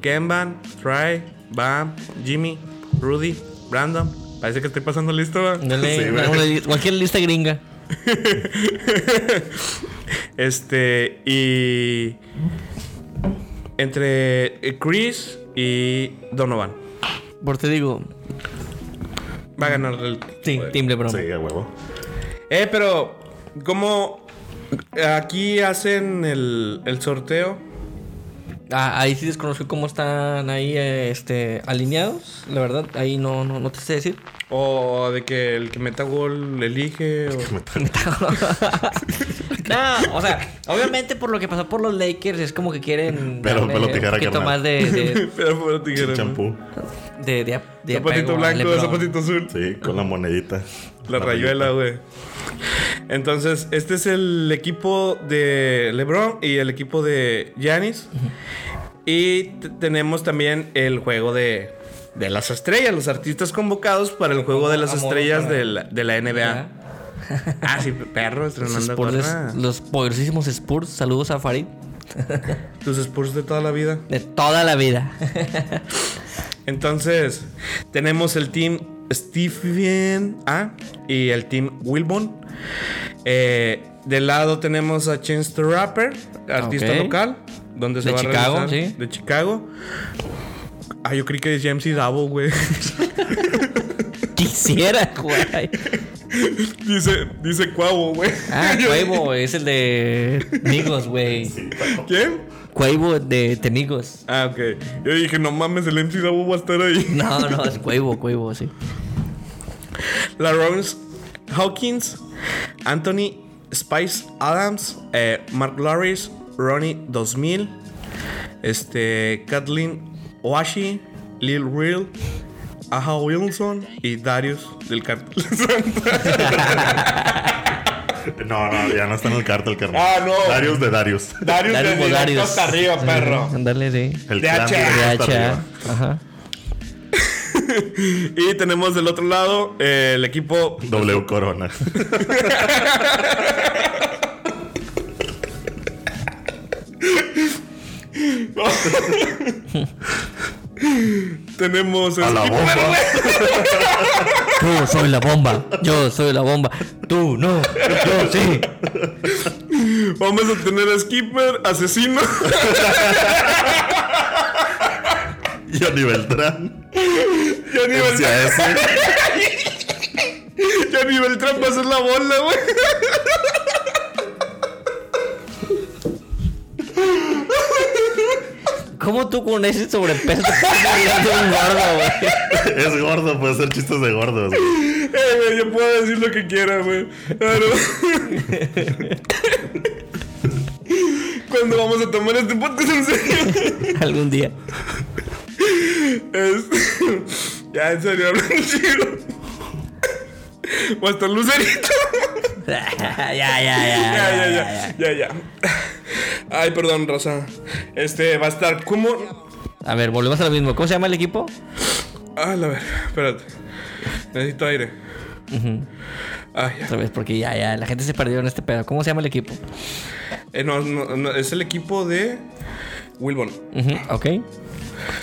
Kemban, Trey, Bam, Jimmy, Rudy, Brandon. Parece que estoy pasando listo. [laughs] cualquier lista gringa. [laughs] Este, y. Entre Chris y Donovan. Por te digo, Va a ganar el. sí, Team LeBron. Sí, a huevo. Eh, pero. ¿Cómo. Aquí hacen el, el sorteo? Ah, ahí sí desconozco cómo están ahí eh, este, alineados. La verdad, ahí no, no, no te sé decir. ¿O de que el que meta gol elige? O... [laughs] [laughs] no, o sea, obviamente por lo que pasó por los Lakers es como que quieren [laughs] Pero darle pelo un tijera, poquito carnal. más de, de, Pero tijera, de, de, de Zapatito apego blanco, zapatito azul. Sí, con la monedita. La rayuela, güey. Entonces, este es el equipo de LeBron y el equipo de Giannis. Y tenemos también el juego de, de las estrellas, los artistas convocados para el juego de las Amor estrellas de la, de la NBA. Ah, sí, perro, Los, estrenando Spurs, gorra. los poderosísimos Spurs. Saludos a Farid. [laughs] Tus Spurs de toda la vida. De toda la vida. Entonces, tenemos el team Stephen A y el team Wilbon. Eh, Del lado tenemos a Chance the Rapper, artista local, donde se De va Chicago, a sí. De Chicago. Ah, yo creí que decía MC Davo, güey. [laughs] Quisiera, güey. dice, dice Cuavo, güey. Ah, [laughs] Cuevo es el de Migos, güey. ¿Quién? Cuevo de Temigos. Ah, ok. Yo dije, no mames, el MC Davo va a estar ahí. No, no, es [laughs] Cuevo, Cuevo, sí. La Rose Hawkins, Anthony Spice Adams, eh, Mark Lawrence, Ronnie 2000, este, Kathleen Oashi, Lil Real, Aja Wilson y Darius del cartel. [laughs] No, no, ya no está en el cártel, carnal. Ah, no. Darius de Darius. Darius Darius de Bodarius. hasta arriba, perro. Ándale, sí. El hacha. arriba. Ajá. [laughs] Y tenemos del otro lado eh, el equipo W Corona. [laughs] tenemos el A la equipo- bomba. Tú soy la bomba. Yo soy la bomba. Tú no. Yo sí. Vamos a tener a Skipper, asesino. [laughs] Johnny Beltrán. Johnny Beltrán. [laughs] Johnny Beltrán va a ser la bola, güey. ¿Cómo tú con ese sobrepeso estás un gordo, güey? Es gordo, puede hacer chistes de gordos. güey. Eh, güey, yo puedo decir lo que quiera, güey. Claro. [laughs] Cuando vamos a tomar este podcast en serio. Algún día. Es- [laughs] Ya, en serio. O hasta Lucerito. [laughs] ya, ya, [laughs] ya, ya, Ya, ya, ya. Ya, ya. Ay, perdón, Rosa. Este va a estar como. A ver, volvemos a lo mismo. ¿Cómo se llama el equipo? Ah, la ver, espérate. Necesito aire. Ay, ya. Otra vez, porque ya, ya, la gente se perdió en este pedo. ¿Cómo se llama el equipo? Eh, no, no, no, es el equipo de Wilbon. Ujú, Ok.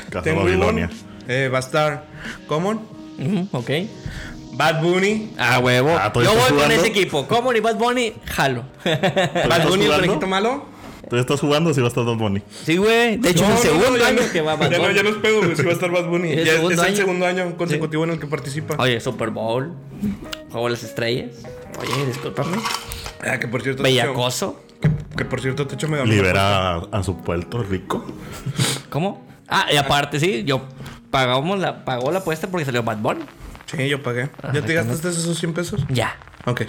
Casa Ten Babilonia. Wilbon. Eh, va a estar Common, Ujú, ok. Bad Bunny. Ah, huevo. Ah, ¿tú Yo voy con ese equipo. ¿Cómo ni Bad Bunny? Jalo. ¿Tú Bad Bunny, el conejito malo. ¿Tú estás jugando o si va a estar Bad Bunny? sí, güey. De hecho, No, es el segundo no, ya año no- que va [laughs] Bad Ya no, Bunny. ya no es pedo, güey, si va a estar Bad Bunny. [laughs] ¿Es el Ya es, el año? segundo año consecutivo en el que participa. Oye, Super Bowl. Juego de las estrellas. Oye, discúlpame. Ah, que por cierto. Bellacoso. Que, que por cierto, Techo me da Libera a, a su Puerto Rico. ¿Cómo? Ah, y aparte, sí, yo pagamos la, pagó la apuesta porque salió Bad Bunny. Sí, yo pagué. ¿Ya te gastaste esos 100 pesos? Ya. Ok.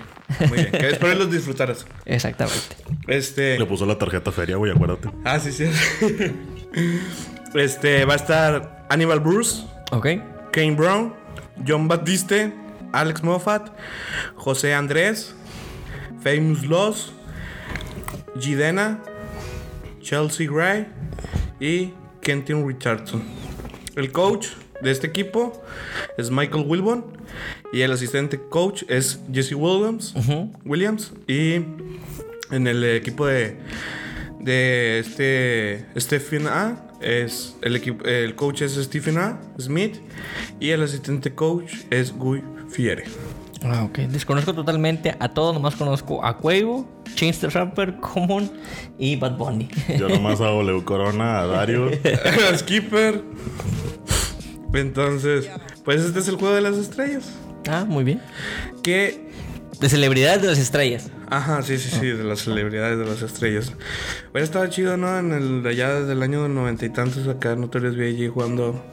Muy bien. Que espero los disfrutaras. Exactamente. Este. Le puso la tarjeta feria, güey, acuérdate. Ah, sí, sí. Este, va a estar Animal Bruce, Ok. Kane Brown, John Batiste, Alex Moffat, José Andrés, Famous Loss, Gidena, Chelsea Gray y Kenton Richardson. El coach de este equipo es Michael Wilbon y el asistente coach es Jesse Williams. Williams y en el equipo de de este Stephen A es el equipo el coach es Stephen A Smith y el asistente coach es Guy Fiere. Ah, ok. Desconozco totalmente a todos, nomás conozco a Cuevo, Chance the Rapper, Common y Bad Bunny. Yo nomás a W Corona, [laughs] a Darius. Skipper. Entonces, pues este es el juego de las estrellas. ah, muy bien. Que De celebridades de las estrellas. Ajá, sí, sí, sí, de las celebridades de las estrellas. Bueno, estaba chido, ¿no? En el de allá desde el año noventa y tantos acá Notorious B.I.G. jugando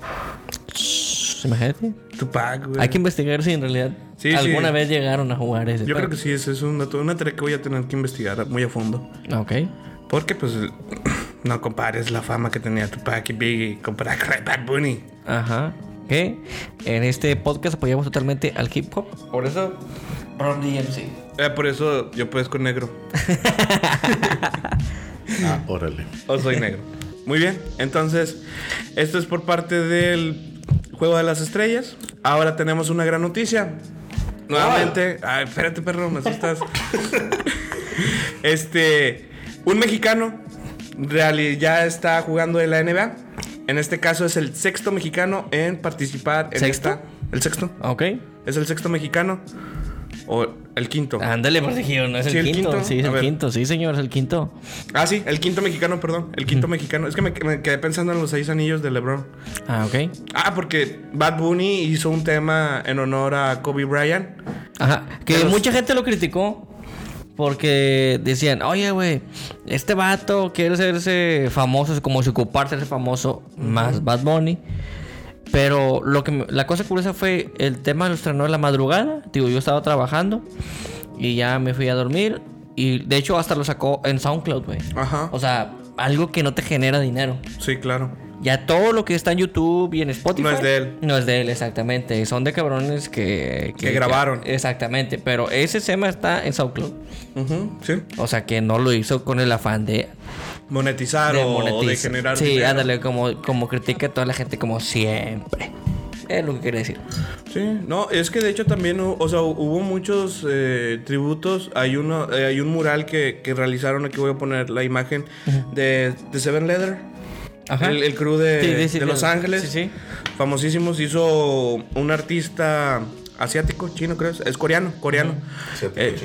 Imagínate. Tupac, güey. Hay que investigar si en realidad Sí, alguna sí. vez llegaron a jugar ese. Yo pero- creo que sí, ese es un dato, una tarea que voy a tener que investigar muy a fondo. Ok. Porque, pues, [clears throat] no compares la fama que tenía Tupac y Biggie comparar con Bad Bunny. Ajá. Que en este podcast apoyamos totalmente al hip hop. Por eso, Ron DMC. Eh, por eso yo parezco negro. [laughs] Ah, órale. O soy negro. Muy bien, entonces, esto es por parte del Juego de las Estrellas. Ahora tenemos una gran noticia. Nuevamente. Ay, espérate, perro, me asustas. [laughs] este. Un mexicano ya está jugando en la NBA. En este caso es el sexto mexicano en participar en ¿Sexto? esta. El sexto. Ok. Es el sexto mexicano. O el quinto. Ándale, pues dije, no es Sí, el, quinto. quinto. Sí, es A el ver. quinto. Sí, señor, es el quinto. Ah, sí, el quinto mexicano, perdón. El quinto mexicano. Es que me, me quedé pensando en los seis anillos de LeBron. Ah, ok. Ah, porque Bad Bunny hizo un tema en honor a Kobe Bryant. Ajá. Que los- mucha gente lo criticó. Porque decían, oye, güey, este vato quiere hacerse famoso, como si ocuparse de ser famoso, más Bad Bunny. Pero lo que la cosa curiosa fue el tema lo estrenó en la madrugada. Digo, yo estaba trabajando y ya me fui a dormir. Y de hecho, hasta lo sacó en SoundCloud, güey. Ajá. O sea, algo que no te genera dinero. Sí, claro. Ya todo lo que está en YouTube y en Spotify. No es de él. No es de él, exactamente. Son de cabrones que... Que grabaron. exactamente. Pero ese tema está en SoundCloud. Ujú, Sí. O sea, que no lo hizo con el afán de... Monetizar de o, de generar Sí, dinero. ándale, como, como critica a toda la gente como siempre. Es lo que quiere decir. Sí, no, es que de hecho también, o sea, hubo muchos eh, tributos. Hay uno, eh, hay un mural que, que realizaron, aquí voy a poner la imagen de, de Seven Leather. Ajá. El, el crew de, Sí, sí, sí, de Los. Ángeles. Sí, sí. Famosísimos. Hizo un artista asiático, chino creo. Es coreano, coreano. Eh,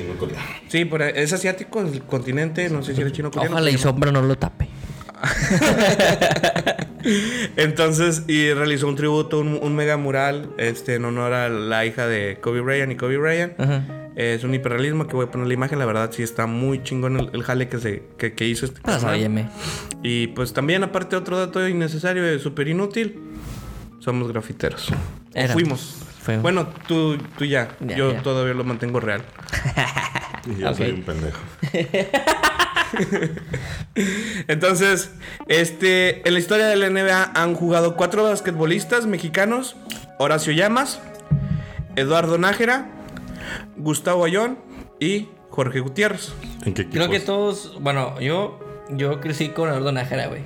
sí, pero es asiático, es el continente. No sé si era chino o coreano. Ojalá y sombra no lo tape. [laughs] Entonces, y realizó un tributo, un, un mega mural este, en honor a la hija de Kobe Bryant y Kobe Bryant. Ajá. Es un hiperrealismo que voy a poner la imagen. La verdad, sí está muy chingón el, el jale que, se, que, que hizo este Pues. Y pues también, aparte, otro dato innecesario, eh, súper inútil. Somos grafiteros. Éramos. fuimos. Bueno, tú, tú ya. Ya, Yo ya. todavía lo mantengo real. [laughs] Y yo soy un pendejo. [laughs] Entonces, este, en la historia de la NBA han jugado cuatro basquetbolistas mexicanos: Horacio Llamas, Eduardo Nájera, Gustavo Ayón y Jorge Gutiérrez. ¿En qué Creo que todos... Bueno, yo... Yo crecí con Eduardo Nájera, güey.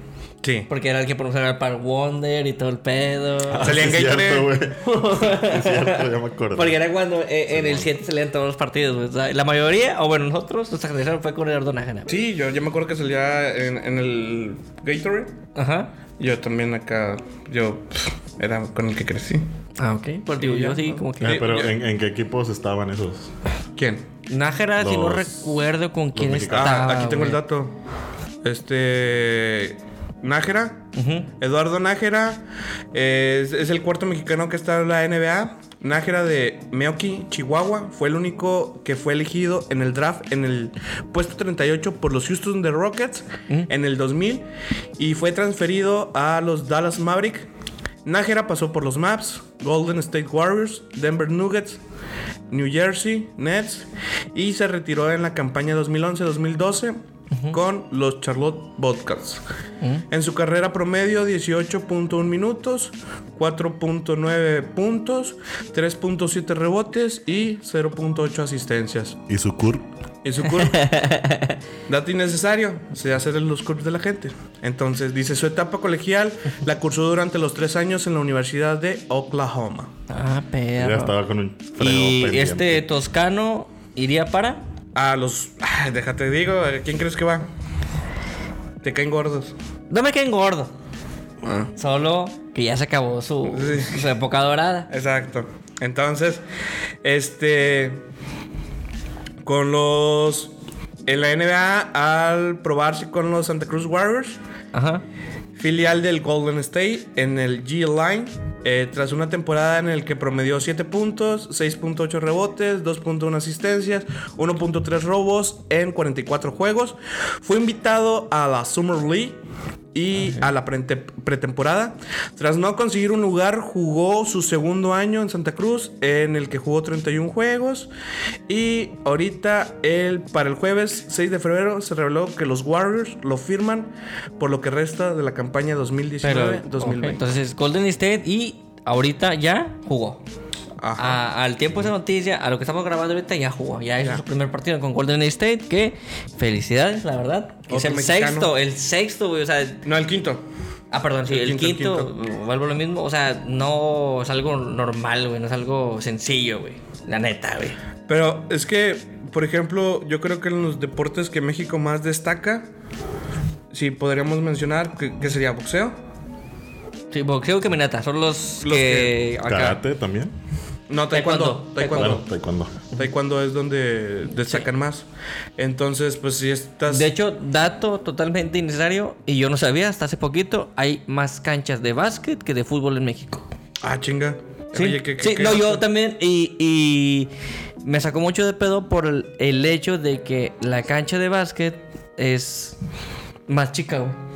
Sí. Porque era el que pronunciaba el Park Wonder y todo el pedo. Ah, Salía en Gatorade. cierto, güey. [laughs] Es cierto, ya me acuerdo. Porque era cuando eh, en el 7 salían todos los partidos, güey. O sea, la mayoría, o bueno, nosotros, nuestra generación fue con Eduardo Nájera. Sí, yo, yo me acuerdo que salía en, en el Gatorade. Ajá. Yo también acá, yo pff, era con el que crecí. Ah, ok. Pues digo, yo sí, como que... Eh, pero ¿en, en qué equipos estaban esos? ¿Quién? Nájera, si no recuerdo con quién mexicanos. estaba. Ah, aquí tengo el dato. Este. Nájera. Eduardo Nájera. eh, es, es el cuarto mexicano que está en la NBA. Nájera de Meoki, Chihuahua. Fue el único que fue elegido en el draft en el puesto 38 por los Houston The Rockets en el 2000. Y fue transferido a los Dallas Maverick. Nájera pasó por los Maps, Golden State Warriors, Denver Nuggets, New Jersey Nets y se retiró en la campaña 2011-2012 con los Charlotte Bobcats. En su carrera promedio 18.1 minutos, 4.9 puntos, 3.7 rebotes y 0.8 asistencias. ¿Y su CURP? Y su curva. [laughs] Dato innecesario, se hacen los curves de la gente. Entonces, dice, su etapa colegial la cursó durante los tres años en la Universidad de Oklahoma. Ah, perro. Ya estaba con un freno Y pendiente. este toscano iría para. A los... Ay, déjate digo, ¿a ¿quién crees que va? Te caen gordos. No me queden gordo. Ah. Solo que ya se acabó su, Sí. su época dorada. Exacto. Entonces, este. Con los. En la NBA, al probarse con los Santa Cruz Warriors, Ajá. filial del Golden State en el G Line. Eh, tras una temporada en el que promedió 7 puntos, 6.8 rebotes, 2.1 asistencias, 1.3 robos en 44 juegos, fue invitado a la Summer League y a la prete- pretemporada. Tras no conseguir un lugar, jugó su segundo año en Santa Cruz, en el que jugó 31 juegos. Y ahorita, el, para el jueves 6 de febrero, se reveló que los Warriors lo firman por lo que resta de la campaña Pero, 2019-2020. ok, entonces, Golden State y ahorita ya jugó. A- al tiempo de esa noticia, a lo que estamos grabando ahorita, ya jugó. Ya hizo Ya. su primer partido con Golden State. Que felicidades, la verdad. Es el mexicano. sexto, el sexto, güey. O sea, No, el quinto. ah, perdón, sí, El el, quinto, quinto, el vuelvo a lo mismo. O sea, no es algo normal, güey. No es algo sencillo, güey. La neta, güey. Pero es que, por ejemplo, yo creo que en los deportes que México más destaca, si podríamos mencionar, que, que sería boxeo. Sí, boxeo y caminata son los, Los que. Karate también. No, taekwondo. Taekwondo. Bueno, taekwondo. Taekwondo es donde destacan más. Entonces, pues si estás. De hecho, dato totalmente innecesario, y yo no sabía hasta hace poquito, hay más canchas de básquet que de fútbol en México. Ah, chinga. Sí, Oye, ¿qué- qué- sí qué no, yo también, y, y me sacó mucho de pedo por el, el hecho de que la cancha de básquet es más chica, güey.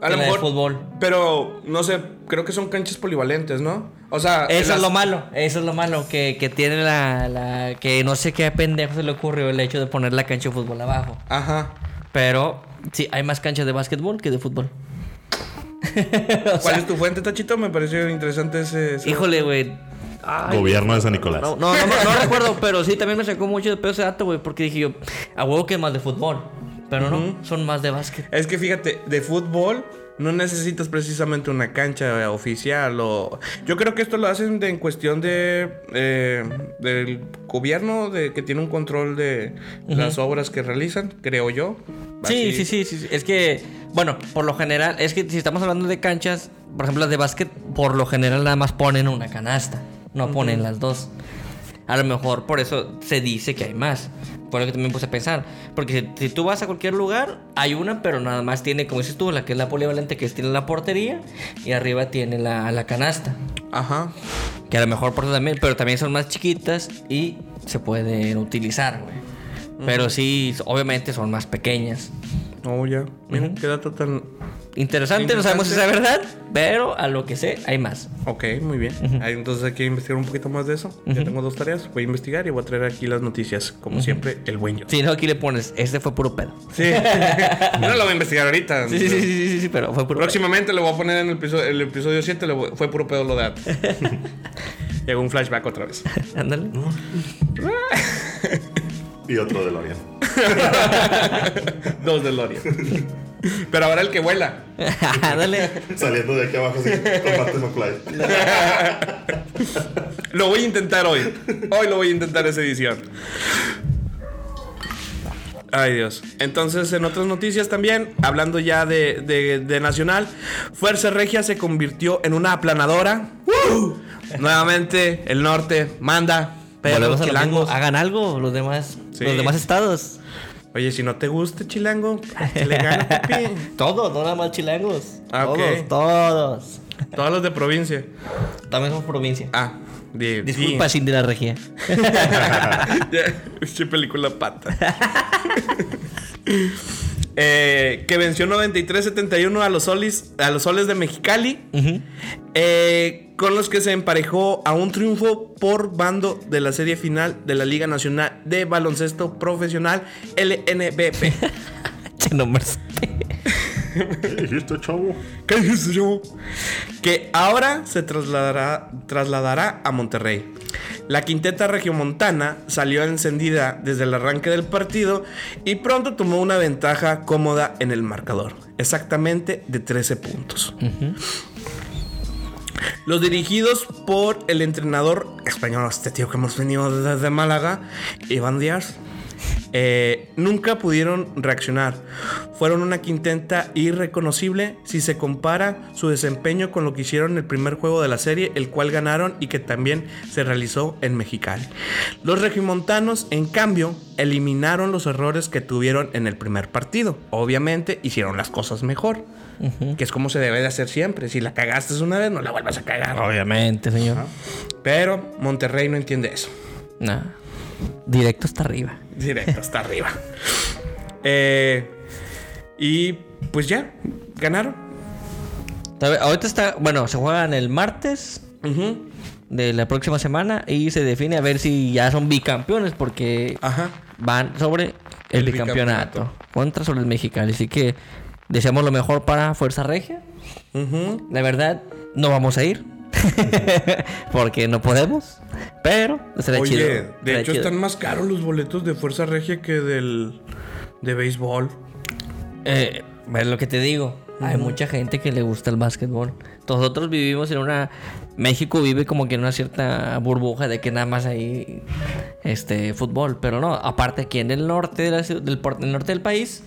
A que lo la de mejor. fútbol. Pero, no sé, creo que son canchas polivalentes, ¿no? O sea. Eso las- es lo malo, eso es lo malo, que, que tiene la, la- Que no sé qué pendejo se le ocurrió el hecho de poner la cancha de fútbol abajo. Ajá. Pero sí, hay más canchas de básquetbol que de fútbol. [laughs] ¿Cuál es tu fuente, Tachito? Me pareció interesante ese. ese- Híjole, güey. Ay, Gobierno de San Nicolás. No, no, no, no recuerdo, pero sí también me sacó mucho de pedo ese dato, güey, porque dije yo, a huevo que es más de fútbol. Pero no, son más de básquet. Es que fíjate, de fútbol no necesitas precisamente una cancha eh, oficial o... Yo creo que esto lo hacen de- en cuestión de... eh, del gobierno, de que tiene un control de las obras que realizan, creo yo. Sí, sí, sí, sí, sí. Es que, bueno, por lo general, es que si estamos hablando de canchas, por ejemplo, las de básquet, por lo general nada más ponen una canasta, no ponen las dos. A lo mejor por eso se dice que hay más. Por lo que también puse a pensar. Porque si, si tú vas a cualquier lugar, hay una, pero nada más tiene, como dices tú, la que es la polivalente, que es, tiene la portería y arriba tiene la, la canasta. Ajá. Que a lo mejor por eso también, pero también son más chiquitas y se pueden utilizar, güey. Pero sí, obviamente son más pequeñas. Oh, ya. Mira, qué dato tan... Interesante, no sabemos si es verdad, pero a lo que sé, hay más. Ok, muy bien. Ahí, Entonces hay que investigar un poquito más de eso. Ya tengo dos tareas. Voy a investigar y voy a traer aquí las noticias. Como siempre, el buen yo. Si no, aquí le pones, este fue puro pedo. Sí. [laughs] no lo voy a investigar ahorita. Sí, sí, sí, sí, sí, sí, pero fue puro pedo. Próximamente le voy a poner en el episodio, el episodio 7, le voy- fue puro pedo lo de. [laughs] Llegó un flashback otra vez. [laughs] Ándale. Y otro de Lorian. Dos de Loria. Pero ahora el que vuela. [laughs] Ándale. Saliendo de aquí abajo así, con Martin McFly. [laughs] Lo voy a intentar hoy. Hoy lo voy a intentar esa edición. Ay Dios. Entonces, en otras noticias también, hablando ya de, de- de Nacional, Fuerza Regia se convirtió en una aplanadora. Nuevamente, el norte manda. Pero Volvemos a lo chilangos. Hagan algo los demás, Sí. los demás estados. Oye, si no te gusta chilango, que le gana, papi. [laughs] Todos, no nada más chilangos. Ah, todos, todos. Todos los de provincia. También somos provincia. Ah, de, Disculpa, sí. Cindy la regia. [laughs] Qué película pata. [laughs] Eh, que venció 93-71 a los soles, a los soles de Mexicali. eh, con los que se emparejó a un triunfo por bando de la serie final de la Liga Nacional de Baloncesto Profesional LNBP. [laughs] Che, nombres. ¿Qué dijiste, chavo? ¿Qué dices yo? Que ahora se trasladará, trasladará a Monterrey. La quinteta regiomontana salió encendida desde el arranque del partido y pronto tomó una ventaja cómoda en el marcador, exactamente de 13 puntos. Los dirigidos por el entrenador español, este tío que hemos venido desde Málaga, Iván Díaz, eh, nunca pudieron reaccionar. Fueron una quinteta irreconocible si se compara su desempeño con lo que hicieron en el primer juego de la serie, el cual ganaron y que también se realizó en Mexicali. Los regimontanos, en cambio, eliminaron los errores que tuvieron en el primer partido. Obviamente hicieron las cosas mejor, que es como se debe de hacer siempre. Si la cagaste una vez, no la vuelvas a cagar. Obviamente, señor. Pero Monterrey no entiende eso. No. Directo hasta arriba. Directo hasta arriba. Eh, y pues ya, ganaron. Ahorita está, bueno, se juegan el martes de la próxima semana y se define a ver si ya son bicampeones porque Ajá. van sobre el, El bicampeonato, bicampeonato. contra sobre el mexicano. Así que deseamos lo mejor para Fuerza Regia. La verdad, no vamos a ir [laughs] porque no podemos, pero será Oye, chido. de será hecho chido. están más caros los boletos de Fuerza Regia que del de béisbol. Eh, es lo que te digo. Hay mucha gente que le gusta el básquetbol. Nosotros vivimos en una. México vive como que en una cierta burbuja de que nada más hay este fútbol. Pero no, aparte aquí en el norte de la del norte del país,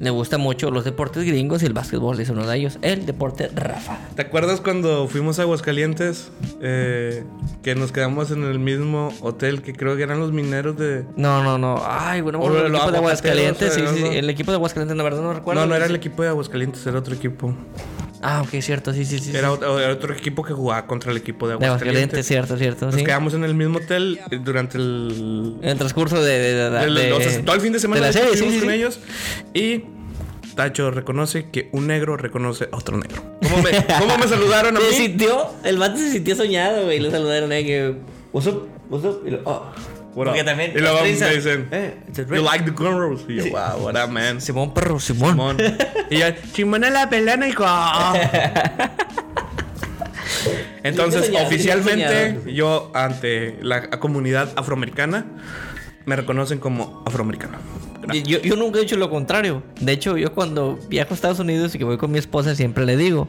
le gusta mucho los deportes gringos y el básquetbol es uno de ellos. El deporte Rafa. ¿Te acuerdas cuando fuimos a Aguascalientes? Eh, que nos quedamos en el mismo hotel que creo que eran los mineros de. No, no, no. Ay, bueno, O el equipo de Aguascalientes. Sí, sí. El equipo de Aguascalientes, la verdad no recuerdo. No, no era el equipo de Aguascalientes, era otro equipo. Ah, ok, cierto, sí, sí, sí. Era, era otro equipo que jugaba contra el equipo de De Aguascalientes. Aguascalientes, cierto, cierto. Nos sí. quedamos en el mismo hotel eh, durante el. En el transcurso de. de, de- el- de- o sea, todo el fin de semana la serie, sí, estuvimos sí, con ellos. Y Tacho reconoce que un negro reconoce a otro negro. ¿Cómo me, [laughs] cómo me saludaron a mí? Se sintió, el vato se sintió soñado, güey. Lo saludaron ahí que. What's up? What's up? Y lo, oh. What Porque up? también. Y luego me dicen, eh, You like the cornrows? Y yo, wow, what up, man? Simón, perro, Simón. Simón. y ya, Simón a la pelana, hijo. [laughs] Entonces, oficialmente, yo ante la comunidad afroamericana me reconocen como afroamericano. Y Yo, yo nunca he dicho lo contrario. De hecho, yo cuando viajo a Estados Unidos y que voy con mi esposa, siempre le digo: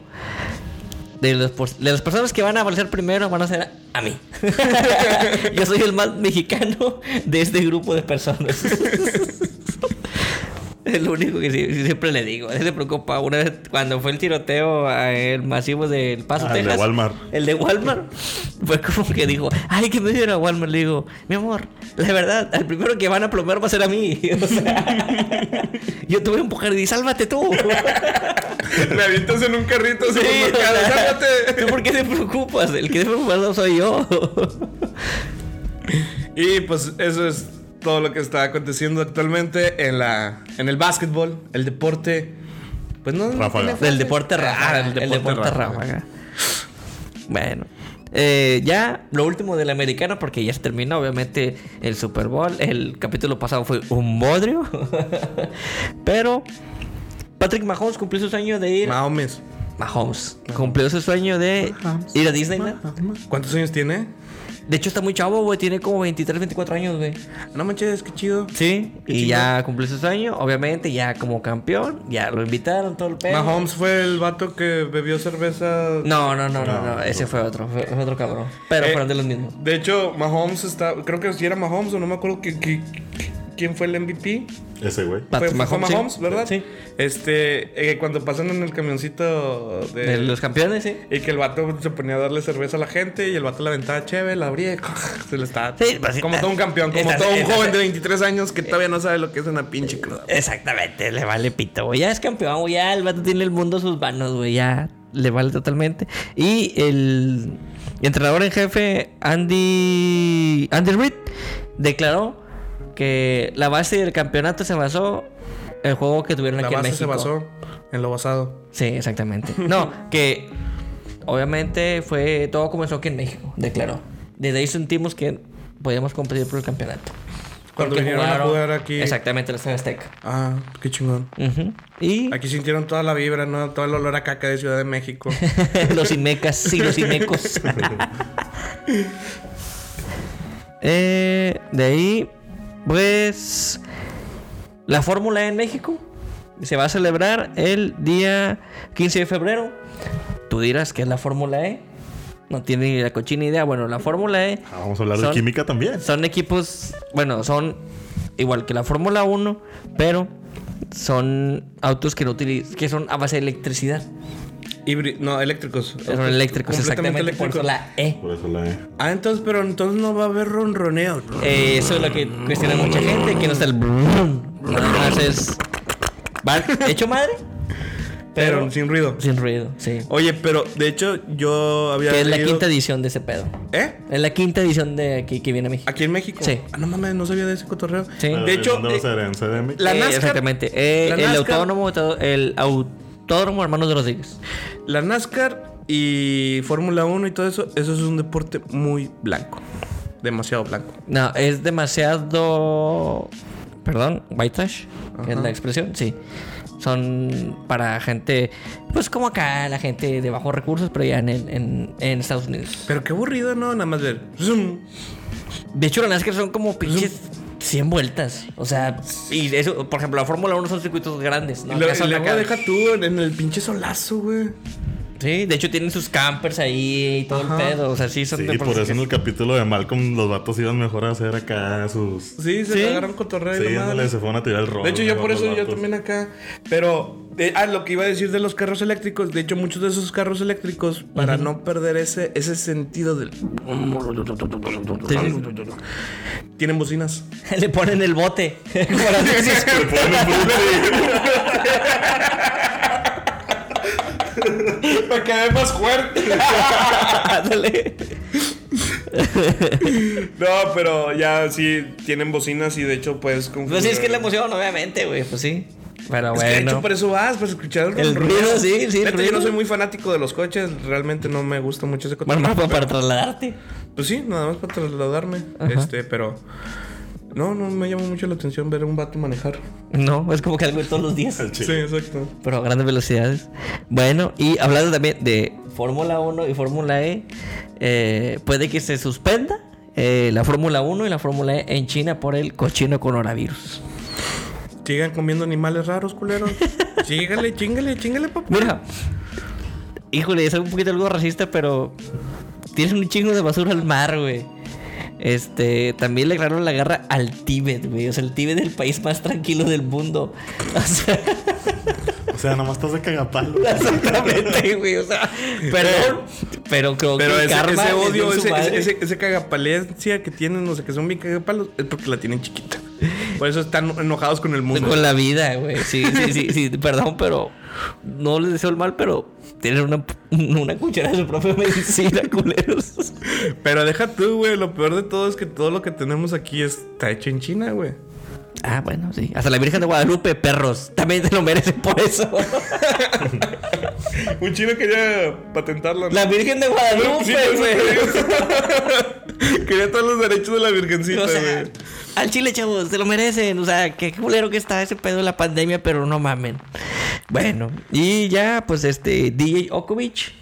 de, los pos- de las personas que van a aparecer primero, van a ser a mí. [laughs] yo soy el más mexicano de este grupo de personas. [laughs] Es lo único que siempre le digo. Él se preocupa. Una vez cuando fue el tiroteo a el masivo del Paso, Ah, el de Texas. Walmart. El de Walmart. Fue como que dijo, ay, que me dieron a Walmart. Le digo, mi amor, la verdad, el primero que van a plomear va a ser a mí. [laughs] O sea, yo te voy a empujar y di, sálvate tú. [laughs] Me avientas en un carrito Sí, sea, sálvate. ¿Tú por qué te preocupas? El que te preocupado soy yo. Y pues eso es todo lo que está aconteciendo actualmente en la en el básquetbol, el deporte. Pues no. no Ráfaga. Del deporte ráfaga. Ah, el el deporte, deporte ráfaga. ráfaga. Bueno. eh, ya lo último del americano, porque ya se terminó, obviamente, el Super Bowl. El capítulo pasado fue un bodrio. [laughs] Pero Patrick Mahomes cumplió su sueño de ir. Mahomes. Mahomes cumplió su sueño de ir a Disneyland. ¿Cuántos años tiene? De hecho, está muy chavo, güey. Tiene como 23, 24 años, güey. No manches, qué chido. Sí, Qué y ya cumplió su sueño. Obviamente, ya como campeón, ya lo invitaron, todo el pedo. Mahomes fue el vato que bebió cerveza. No, no, no, no, no, ese fue otro, fue, fue otro cabrón. Pero Eh, fueron de los mismos. De hecho, Mahomes está. Creo que si era Mahomes o no me acuerdo que, que- quién fue el MVP. Ese, güey. Pat- Fue, fue Mahomes, Mahomes, sí. ¿verdad? Sí. Este, eh, cuando pasan en el camioncito de, De los campeones, sí. Y que el vato se ponía a darle cerveza a la gente y el vato la aventaba chévere, la abría y [laughs] se le estaba. Sí, pues, como todo un campeón, como todo un joven de 23 años que todavía no sabe lo que es una pinche cruda. Exactamente, le vale pito, güey. Ya es campeón, güey. Ya el vato tiene el mundo a sus manos, güey. Ya le vale totalmente. Y el entrenador en jefe, Andy, Andy Reid, declaró que la base del campeonato se basó el juego que tuvieron La aquí en base México. se basó en lo basado. Sí, exactamente. No, que obviamente fue todo comenzó aquí en México, declaró. Desde ahí sentimos que podíamos competir por el campeonato. Cuando Porque vinieron a jugaron- jugar aquí. Exactamente, el Estadio Azteca. Ah, qué chingón. Y Aquí sintieron toda la vibra, ¿no? Todo el olor a caca de Ciudad de México. [laughs] los Imecas, sí, los Imecos. [laughs] Eh, de ahí, pues, la Fórmula E en México se va a celebrar el día 15 de febrero. Tú dirás que es la Fórmula E. No tiene ni la cochina idea. Bueno, la Fórmula E Ah, vamos a hablar Son- de química también. son equipos, bueno, son igual que la Fórmula 1, pero son autos que no utilizan, que son a base de electricidad. No, eléctricos. Son eléctricos, exactamente. Por eso la E. Por eso la E. Ah, entonces, pero entonces no va a haber ronroneo. Eh, eso es lo que cuestiona mucha gente, que no está el... brum. Nada más es... ¿Va hecho madre? [laughs] Pero, Pero sin ruido. sin ruido, sí. Oye, pero de hecho yo había Que es la quinta edición de ese pedo. ¿Eh? Es la quinta edición de aquí que viene a México. ¿Aquí en México? Sí. Ah, no mames, no sabía de ese cotorreo. Sí. Pero, De hecho, ¿dónde va a eh, ser? ¿En CDM? la Eh, NASCAR- Exactamente. Eh, la el NASCAR- autónomo, el autódromo Hermanos de Rodríguez. La NASCAR y Fórmula 1 y todo eso, eso es un deporte muy blanco. Demasiado blanco. No, es demasiado. Perdón, white trash, es la expresión, sí. Son para gente, pues como acá, la gente de bajos recursos, pero ya en, el- en, en Estados Unidos. Pero qué aburrido, ¿no? Nada más ver. Zoom. De hecho, las NASCAR son como pinches 100 vueltas. O sea, y eso, por ejemplo, la Fórmula 1 son circuitos grandes. ¿no? Y lo- luego acá- deja tú en, en el pinche solazo, güey. Sí, de hecho tienen sus campers ahí y todo Ajá. el pedo. O sea, sí, son Sí, de por eso en el capítulo de Malcolm los vatos iban mejor a hacer acá sus. Sí, se Sí. agarran cotorreo y Sí, ándale, se fueron a tirar el rol. De hecho, yo por eso yo también acá. Pero, eh, ah, lo que iba a decir de los carros eléctricos. De hecho, muchos de esos carros eléctricos, para no perder ese, ese sentido del. Tienen bocinas. [laughs] Le ponen el bote. Para [laughs] [laughs] que dé más fuerte. Ándale. No, pero ya sí tienen bocinas y de hecho puedes Pues sí, es que es la emoción, obviamente, güey. Pues sí. Pero Es que de hecho bueno. por eso vas, para escuchar el, El ronroneo. ruido, sí, sí, el Neta, yo ruido. no soy muy fanático de los coches, realmente no me gusta mucho ese coche. Bueno, más para, Pero- trasladarte. Pues sí, nada más para trasladarme. Ajá. Este, pero. No, no me llama mucho la atención ver a un vato manejar. No, es como que algo de todos los días. [laughs] Sí, exacto. Pero a grandes velocidades. Bueno, y hablando también de Fórmula 1 y Fórmula E, eh, puede que se suspenda eh, la Fórmula 1 y la Fórmula E en China por el cochino coronavirus. Sigan comiendo animales raros, culeros. [laughs] Chíngale, chíngale, chíngale, papá. Mira, híjole, es un poquito algo racista, pero tienes un chingo de basura al mar, güey. Este, también le declararon la guerra al Tíbet, güey. O sea, el Tíbet es el país más tranquilo del mundo. [laughs] O sea, O sea, nomás estás de cagapalo. [laughs] exactamente, güey. O sea, perdón, pero creo Pero que ese, karma ese odio, ese, ese, ese cagapalencia que tienen, o sea, que son bien cagapalos, es porque la tienen chiquita. Por eso están enojados con el mundo. Con la vida, güey. Sí, sí, sí, sí. Perdón, pero no les deseo el mal, pero tienen una, una cuchara de su propia medicina, [laughs] culeros. Pero deja tú, güey. Lo peor de todo es que todo lo que tenemos aquí está hecho en China, güey. Ah, bueno, sí. Hasta la Virgen de Guadalupe, perros. También te lo merecen por eso. [laughs] Un chino quería patentarlo. ¿no? La Virgen de Guadalupe, Sí, güey. [laughs] Quería todos los derechos de la virgencita, O sea, güey. al chile, chavos, se lo merecen. O sea, qué culero que está ese pedo de la pandemia, pero no mamen. Bueno, y ya, pues este, DJ Okovic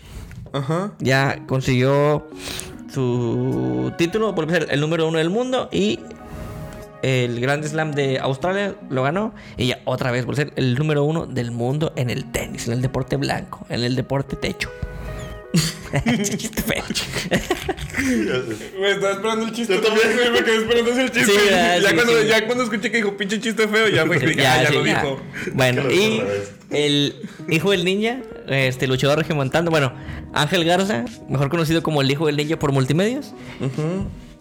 Ajá. ya consiguió su título por ser el número uno del mundo y el Grand Slam de Australia lo ganó y ya otra vez por ser el número uno del mundo en el tenis, en el deporte blanco, en el deporte techo. Chiste feo. Me estaba esperando el chiste. Yo también. me quedé esperando ese chiste. Sí, ah, ya, sí, cuando, sí. ya cuando escuché que dijo pinche chiste feo, ya fue que [laughs] ah, ya sí, lo ya. dijo. Bueno, y el hijo del ninja, este luchador regimontando, bueno, Ángel Garza, mejor conocido como el hijo del ninja por multimedios,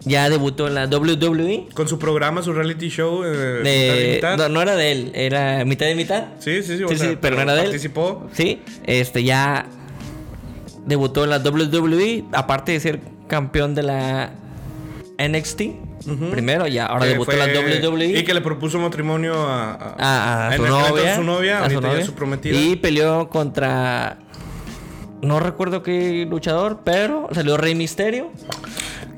ya debutó en la WWE. Con su programa, su reality show. Eh, De- mitad y mitad. No, no era de él, era mitad y mitad. Sí, sí, sí. o Sí, sea, pero no era de él. Participó. Sí, este ya debutó en la WWE, aparte de ser campeón de la NXT. Primero, ya ahora que debutó en la WWE. Y que le propuso matrimonio a, a, a, a en su novia. su novia, a su novia. su prometida. Y peleó contra. No recuerdo qué luchador, pero salió Rey Misterio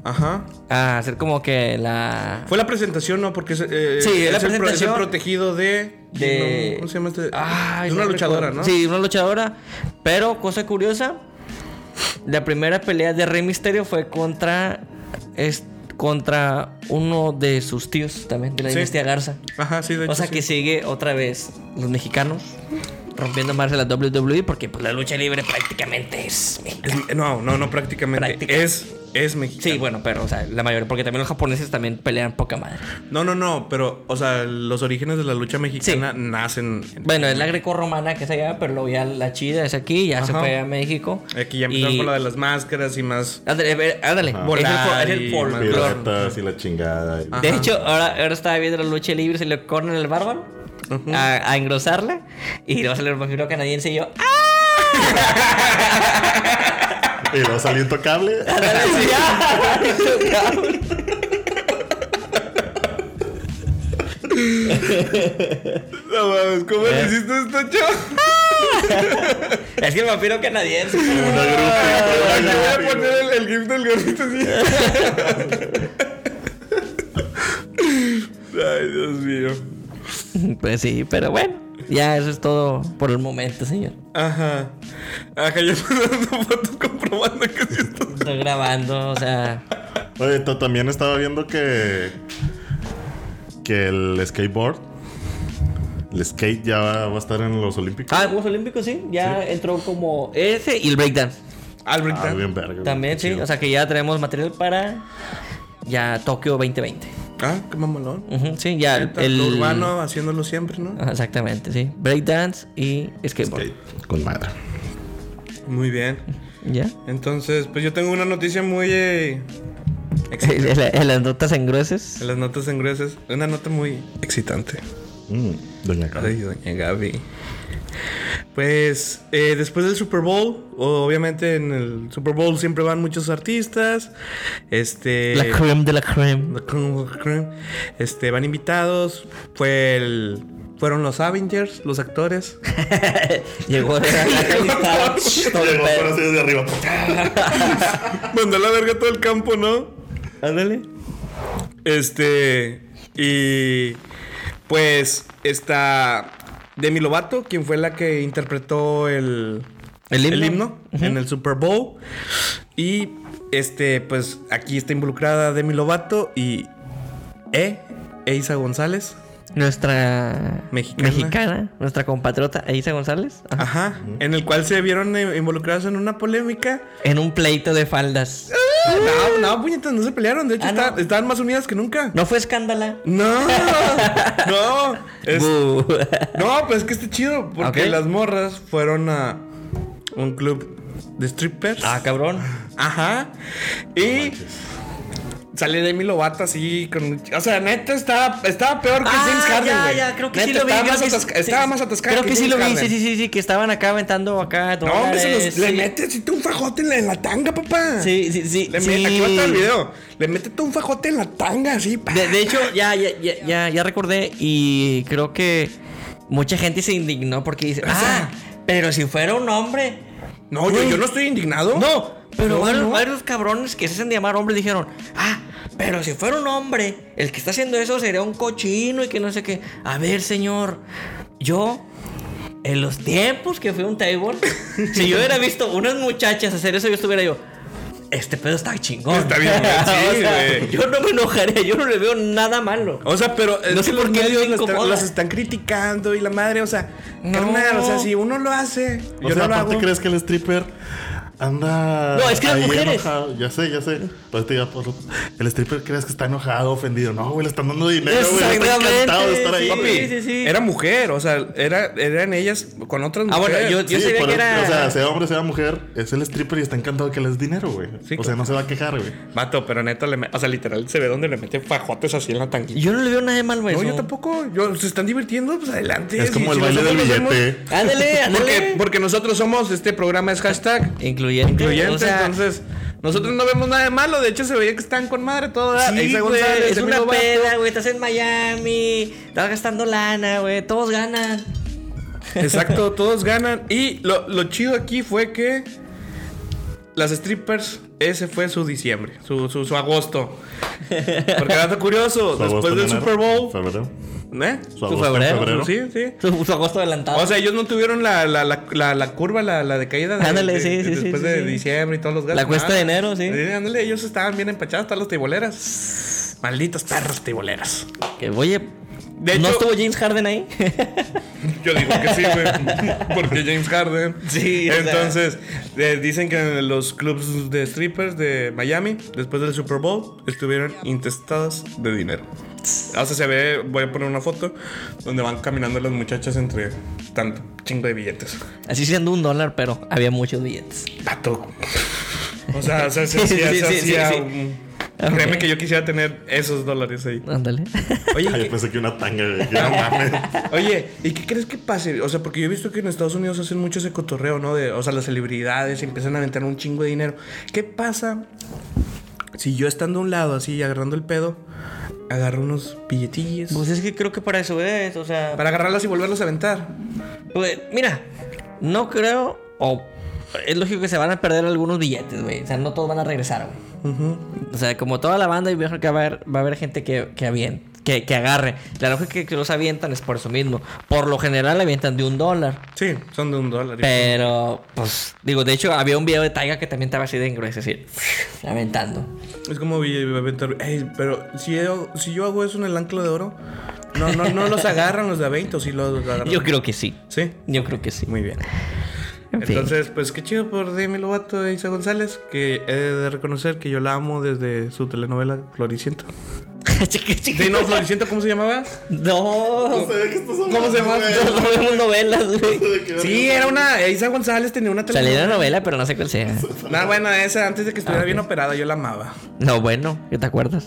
Ajá. a hacer como que la. Fue la presentación, ¿no? Porque es, eh, Sí, es la el pro- es el presentación protegido de... de- ¿Cómo se llama este? Ay, es una no luchadora, recuerdo. ¿no? Sí, una luchadora. Pero, cosa curiosa, la primera pelea de Rey Misterio fue contra. Es, contra uno de sus tíos también, de la Sí. dinastía Garza. Ajá, sí, de hecho O sea sí. que sigue otra vez los mexicanos rompiendo más de la WWE porque pues, la lucha libre prácticamente es mexicana. Es- no, no, no prácticamente. Práctica. Es, es mexicano. Sí, bueno, pero o sea, la mayoría, porque también los japoneses también pelean poca madre. No, no, no, pero, o sea, los orígenes de la lucha mexicana nacen... en- Bueno, es la greco-romana que es allá, pero luego ya la chida es aquí, ya se fue a México. Aquí ya empezaron Y- con la de las máscaras y más... Ándale, ándale. Ajá. Es el, Volar es el y y la chingada. De hecho, ahora, ahora estaba viendo la lucha libre, se le corren el bárbaro a, a engrosarla y luego sale el vampiro canadiense y yo, ¡ah! [laughs] Y luego salió intocable. ¡ah! No mames, ¿cómo ¿Eh? le hiciste esto, chavo? [laughs] Es que el vampiro canadiense. Una grupa. Le voy a poner el, el gif del gorrito así. [laughs] Ay, Dios mío. [laughs] Pues sí, pero bueno, ya eso es todo por el momento, señor. Ajá. Ajá, yo [laughs] mandando fotos comprobando que sí está. Estoy grabando, o sea. Oye, también estaba viendo que. que el skateboard, el skate ya va, va a estar en los Olímpicos. Ah, Juegos Olímpicos, sí. Ya entró como ese y el breakdance. Ah, bien verga. güey. También, sí. Chido. O sea que ya tenemos material para ya Tokio 2020. Ah, qué mamalón. Sí, ya el, El urbano haciéndolo siempre, ¿no? Ajá, Exactamente, sí. Breakdance y skateboard. Skate, Con madre. Muy bien. ¿Ya? Entonces, pues yo tengo una noticia muy eh, [laughs] en, la- en las notas en gruesos. en las notas en gruesas. Una nota muy excitante. Mm, doña Carla. Ay, doña Gaby. Pues eh, después del Super Bowl, obviamente en el Super Bowl siempre van muchos artistas. Este. La creme de la creme. La creme, la creme. Este, van invitados. Fue el. Fueron los Avengers, los actores. [laughs] Llegó de la [laughs] Llegó desde arriba. [laughs] Mandó a la verga todo el campo, ¿no? Ándale. Este. Y. Pues está Demi Lovato, quien fue la que interpretó el. El himno. en el Super Bowl. Y este, pues aquí está involucrada Demi Lovato y. E. Eisa González. Nuestra Mexicana. mexicana, nuestra compatriota Aisa González. Ajá. Ajá. En el cual se vieron eh, involucrados en una polémica. En un pleito de faldas. No, no, puñetas, no se pelearon. De hecho, Ah, está- ¿no? estaban más unidas que nunca. No fue escándala. No, [laughs] no. Es- no, pues es que está chido. Porque las morras fueron a un club de strippers. ah, cabrón. Ajá. Y sale Demi Lovato así con. O sea, neta estaba, estaba peor que James Harden. Ah, ya, güey. ya, creo que sí Neta, lo vi. Estaba, más, sí- atasca- estaba sí, más atascada. Creo que sí James lo vi, Harden. sí, sí, sí, sí, que estaban acá aventando acá. No, hombre, se los- le mete así un fajote en la, en la tanga, papá. Sí, sí, sí. Le sí. mete- aquí va a estar el video. Le mete todo un fajote en la tanga, así. pa. De, de hecho, ya, ya, ya, ya, ya recordé y creo que mucha gente se indignó porque dice, ah, pero si fuera un hombre. no, yo, yo no estoy indignado. No, pero No, varios, no. varios cabrones que se hacen llamar hombres dijeron, ah, pero si fuera un hombre, el que está haciendo eso sería un cochino y que no sé qué. A ver, señor, yo, en los tiempos que fui a un table, [laughs] si yo hubiera visto unas muchachas hacer eso, yo estuviera yo. Este pedo está chingón. Está bien, sí, [laughs] O sea, yo no me enojaría, yo no le veo nada malo. O sea, pero No sé por los qué medios las, incomoda. las están criticando y la madre, o sea, No. carnal, o sea, si uno lo hace, O yo sea, no lo aparte hago. crees que el stripper anda. No, es que las mujeres. enojado. Ya sé, ya sé. Pues te digo, por- el stripper crees que está enojado, ofendido. No, güey, le están dando dinero, güey. Está encantado de estar ahí. sí, güey. Papi, sí, sí. era mujer, o sea, era, eran ellas con otras Ah, bueno, mujeres. yo- yo- sabía que era- O sea, sea hombre, sea mujer, es el stripper y está encantado que le des dinero, güey. Sí, o sea, no se va a quejar, güey. Vato, pero neta, le me- o sea, literal se ve donde le mete fajotes así en la tanguilla. Yo no le veo nada de malo a No, eso. yo tampoco. Yo, ¿Se están divirtiendo? Pues adelante. Es como el si baile del billete. Ándale, ándale. Porque, porque nosotros somos, este programa es hashtag Incluyente. incluyente, o sea, entonces nosotros no vemos nada de malo. De hecho, se veía que están con madre todo. Sí, güey, es una peda, güey. Estás en Miami, estás gastando lana, güey. Todos ganan. Exacto, [laughs] todos ganan. Y lo, lo chido aquí fue que las strippers, ese fue su diciembre, su, su, su agosto. Porque dato curioso, después del Super Bowl. Febrero. ¿Eh? Su agosto febrero, febrero. Sí, sí. Su, su agosto adelantado. O sea, ellos no tuvieron la, la, la, la, la curva, la, la de, Ándale, de- sí, de- sí, sí, después sí, de sí. diciembre y todos los gastos. La cuesta de enero, sí. ándale, ellos estaban bien empachados, hasta los tiboleras. Malditos perros tiboleras. que, oye, De ¿no hecho- estuvo James Harden ahí? [laughs] Yo digo que sí, güey. Porque James Harden. Sí, o sea. Entonces, eh, dicen que en los clubs de strippers de Miami, después del Super Bowl, estuvieron intestados de dinero. O sea, se ve, voy a poner una foto donde van caminando las muchachas entre tanto chingo de billetes. Así siendo un dólar, pero había muchos billetes. Pato. O sea, o sea, se Sí, [laughs] hacía- sí, sí, sí, hacía sí. un- Ok. Créeme que yo quisiera tener esos dólares ahí. Ándale. [laughs] Oye, Ay, ¿qué- pensé que una tanga, [laughs] mames. Oye, ¿y qué crees que pase? O sea, porque yo he visto que en Estados Unidos hacen mucho ese cotorreo, ¿no? De, o sea, las celebridades empiezan a aventar un chingo de dinero. ¿Qué pasa si yo estando a un lado así, agarrando el pedo, agarro unos billetillos Pues es que creo que para eso es, o sea. para agarrarlas y volverlos a aventar? Pues, mira, no creo. O es lógico que se van a perder algunos billetes, güey. O sea, no todos van a regresar, güey. O sea, como toda la banda, yo creo que va a haber, va a haber gente que, que aviente. Que, que agarre. La lógica que, que los avientan es por eso mismo. Por lo general avientan de un dólar. Sí, son de un dólar. Pero, pues, digo, de hecho, había un video de Taiga que también estaba así de grueso, es [laughs] decir, aventando. Es como aventar. Ey, pero si yo, si yo hago eso en el ancla de oro, no, no, no los agarran los de a 20 o si los agarran. Yo creo que sí. Sí, Yo creo que sí. muy bien. En fin. Entonces, pues qué chido por Demi Lovato e Isa González, que he de reconocer que yo la amo desde su telenovela Floriciento. Sí, no, Floriciento, ¿cómo se llamaba? No. No sé de qué estás hablando, ¿Cómo se llama? güey. No vemos novelas, güey. No de Sí, era una. Isa González tenía una Salió telenovela. una novela, pero no sé cuál sea. No, bueno, esa antes de que estuviera Ah, bien operada, yo la amaba. No, bueno, ¿qué te acuerdas?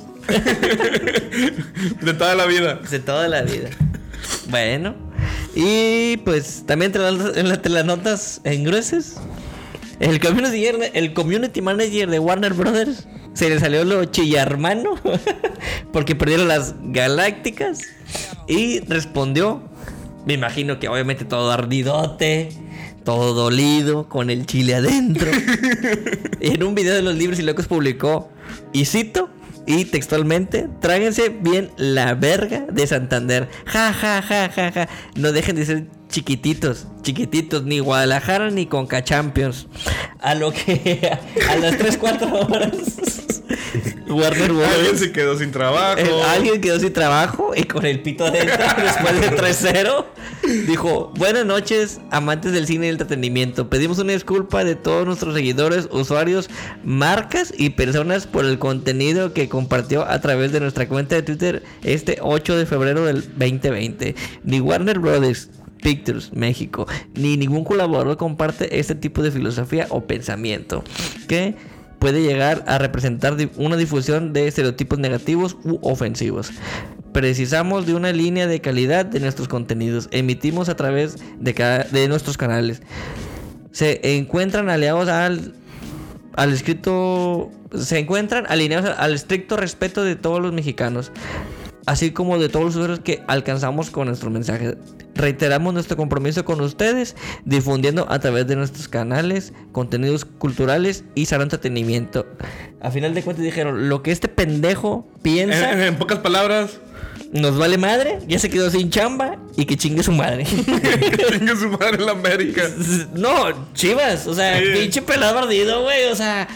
De toda la vida. De toda la vida. Bueno. Y pues también entre las, en las- entre las notas en gruesas. El community, el community manager de Warner Brothers se le salió lo chillarmano [laughs] porque perdieron las galácticas y respondió, me imagino que obviamente todo ardidote, todo dolido, con el chile adentro. [laughs] en un video de los libros y locos publicó, y cito, y textualmente, tráguense bien la verga de Santander. Ja, ja, ja, ja, ja. No dejen de ser chiquititos, chiquititos, ni Guadalajara ni Conca Champions. A lo que a las 3, 4 horas, [laughs] Warner Alguien Bros. se quedó sin trabajo. El- alguien quedó sin trabajo y con el pito adentro [laughs] después de 3-0. Dijo, buenas noches, amantes del cine y el entretenimiento. Pedimos una disculpa de todos nuestros seguidores, usuarios, marcas y personas por el contenido que compartió a través de nuestra cuenta de Twitter este 8 de febrero del 2020. Ni Warner Brothers. Pictures, México, ni ningún colaborador comparte este tipo de filosofía o pensamiento que puede llegar a representar una difusión de estereotipos negativos u ofensivos. Precisamos de una línea de calidad de nuestros contenidos. Emitimos a través de, cada- de nuestros canales. Se encuentran aliados al, al escrito. Se encuentran alineados al estricto respeto de todos los mexicanos. Así como de todos los usuarios que alcanzamos con nuestro mensaje. Reiteramos nuestro compromiso con ustedes, difundiendo a través de nuestros canales contenidos culturales y sano entretenimiento. A final de cuentas dijeron, lo que este pendejo En, piensa en- en pocas palabras, nos vale madre, ya se quedó sin chamba y que chingue su madre. [laughs] tenga su madre en la América. [laughs] no, chivas, o sea, Sí. pinche pelado ardido, güey, o sea,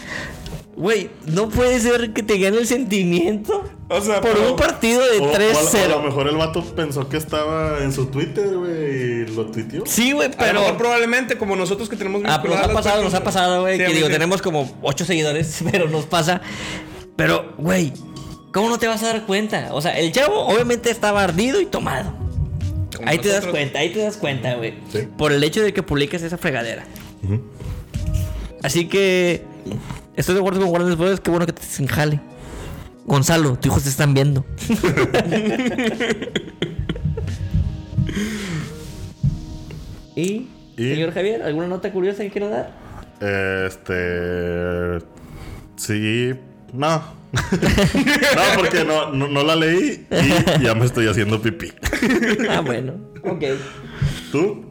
güey, no puede ser que te gane el sentimiento O sea, por pero- un partido de O- o a lo- 3-0. A lo mejor el vato pensó que estaba en su Twitter, güey, y lo tuiteó. Sí, güey, A lo pero. mejor probablemente como nosotros que tenemos Ah, pues nos ha pasado, nos ha pasado, güey. Sí, que digo, sí. tenemos como 8 seguidores, [laughs] pero nos pasa. Pero, güey, ¿cómo no te vas a dar cuenta? O sea, el chavo obviamente estaba ardido y tomado. Como ahí te das cuenta, ahí te das cuenta, güey. Sí. Por el hecho de que publiques esa fregadera. Así que estoy de acuerdo con Warner Bros. Qué bueno que te sin jale. Gonzalo, tus hijos te están viendo. [laughs] y, Y- señor Javier, ¿alguna nota curiosa que quiera dar? Este. Sí. No. [laughs] no, porque no, no, no la leí y ya me estoy haciendo pipí. Ah, bueno. Ok. ¿Tú?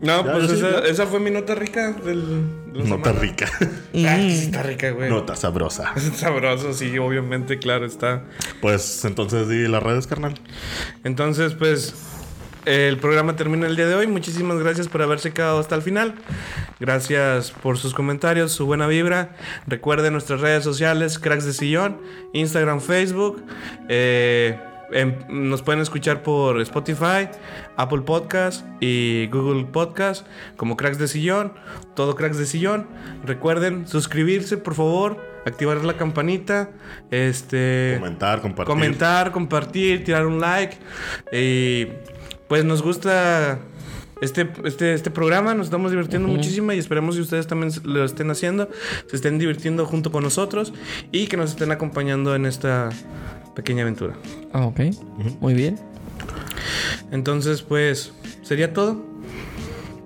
No, Ya, pues esa, esa fue mi nota rica del. Nota semana. rica. Ah, sí está rica, güey. Nota sabrosa. [laughs] Sabroso, sí, obviamente, claro está. Pues entonces di las redes, carnal. Entonces, pues, el programa termina el día de hoy. Muchísimas gracias por haberse quedado hasta el final. Gracias por sus comentarios, su buena vibra. Recuerden nuestras redes sociales, Cracks de Sillón, Instagram, Facebook. Eh, em- nos pueden escuchar por Spotify, Apple Podcast y Google Podcast como Cracks de Sillón. Todo Cracks de Sillón. Recuerden suscribirse, por favor. Activar la campanita. Este Comentar, compartir. comentar, compartir, tirar un like. Y pues nos gusta este, este, este programa, nos estamos divirtiendo muchísimo y esperemos que ustedes también lo estén haciendo, se estén divirtiendo junto con nosotros y que nos estén acompañando en esta pequeña aventura. Ah, ok. Muy bien. Entonces, pues, ¿sería todo?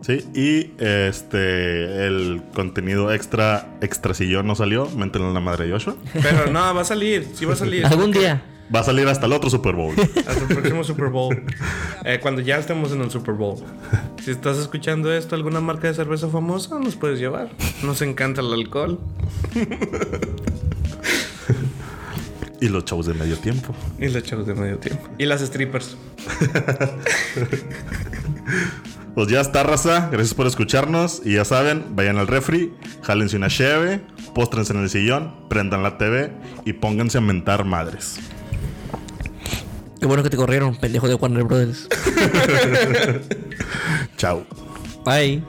Sí, y este. El contenido extra, extra sillón no salió. Méntenlo en la madre de Joshua. Pero no, va a salir, sí va a salir. Algún día. Va a salir hasta el otro Super Bowl. [laughs] Hasta el próximo Super Bowl. Eh, cuando ya estemos en el Super Bowl. Si estás escuchando esto, alguna marca de cerveza famosa, nos puedes llevar. Nos encanta el alcohol. [laughs] Y los shows de medio tiempo. Y los shows de medio tiempo. Y las strippers. [laughs] Pues ya está, raza. Gracias por escucharnos. Y ya saben, vayan al refri, jálense una cheve, póstrense en el sillón, prendan la TV y pónganse a mentar madres. Qué bueno que te corrieron, pendejo de Warner Brothers. [laughs] Chao. Bye.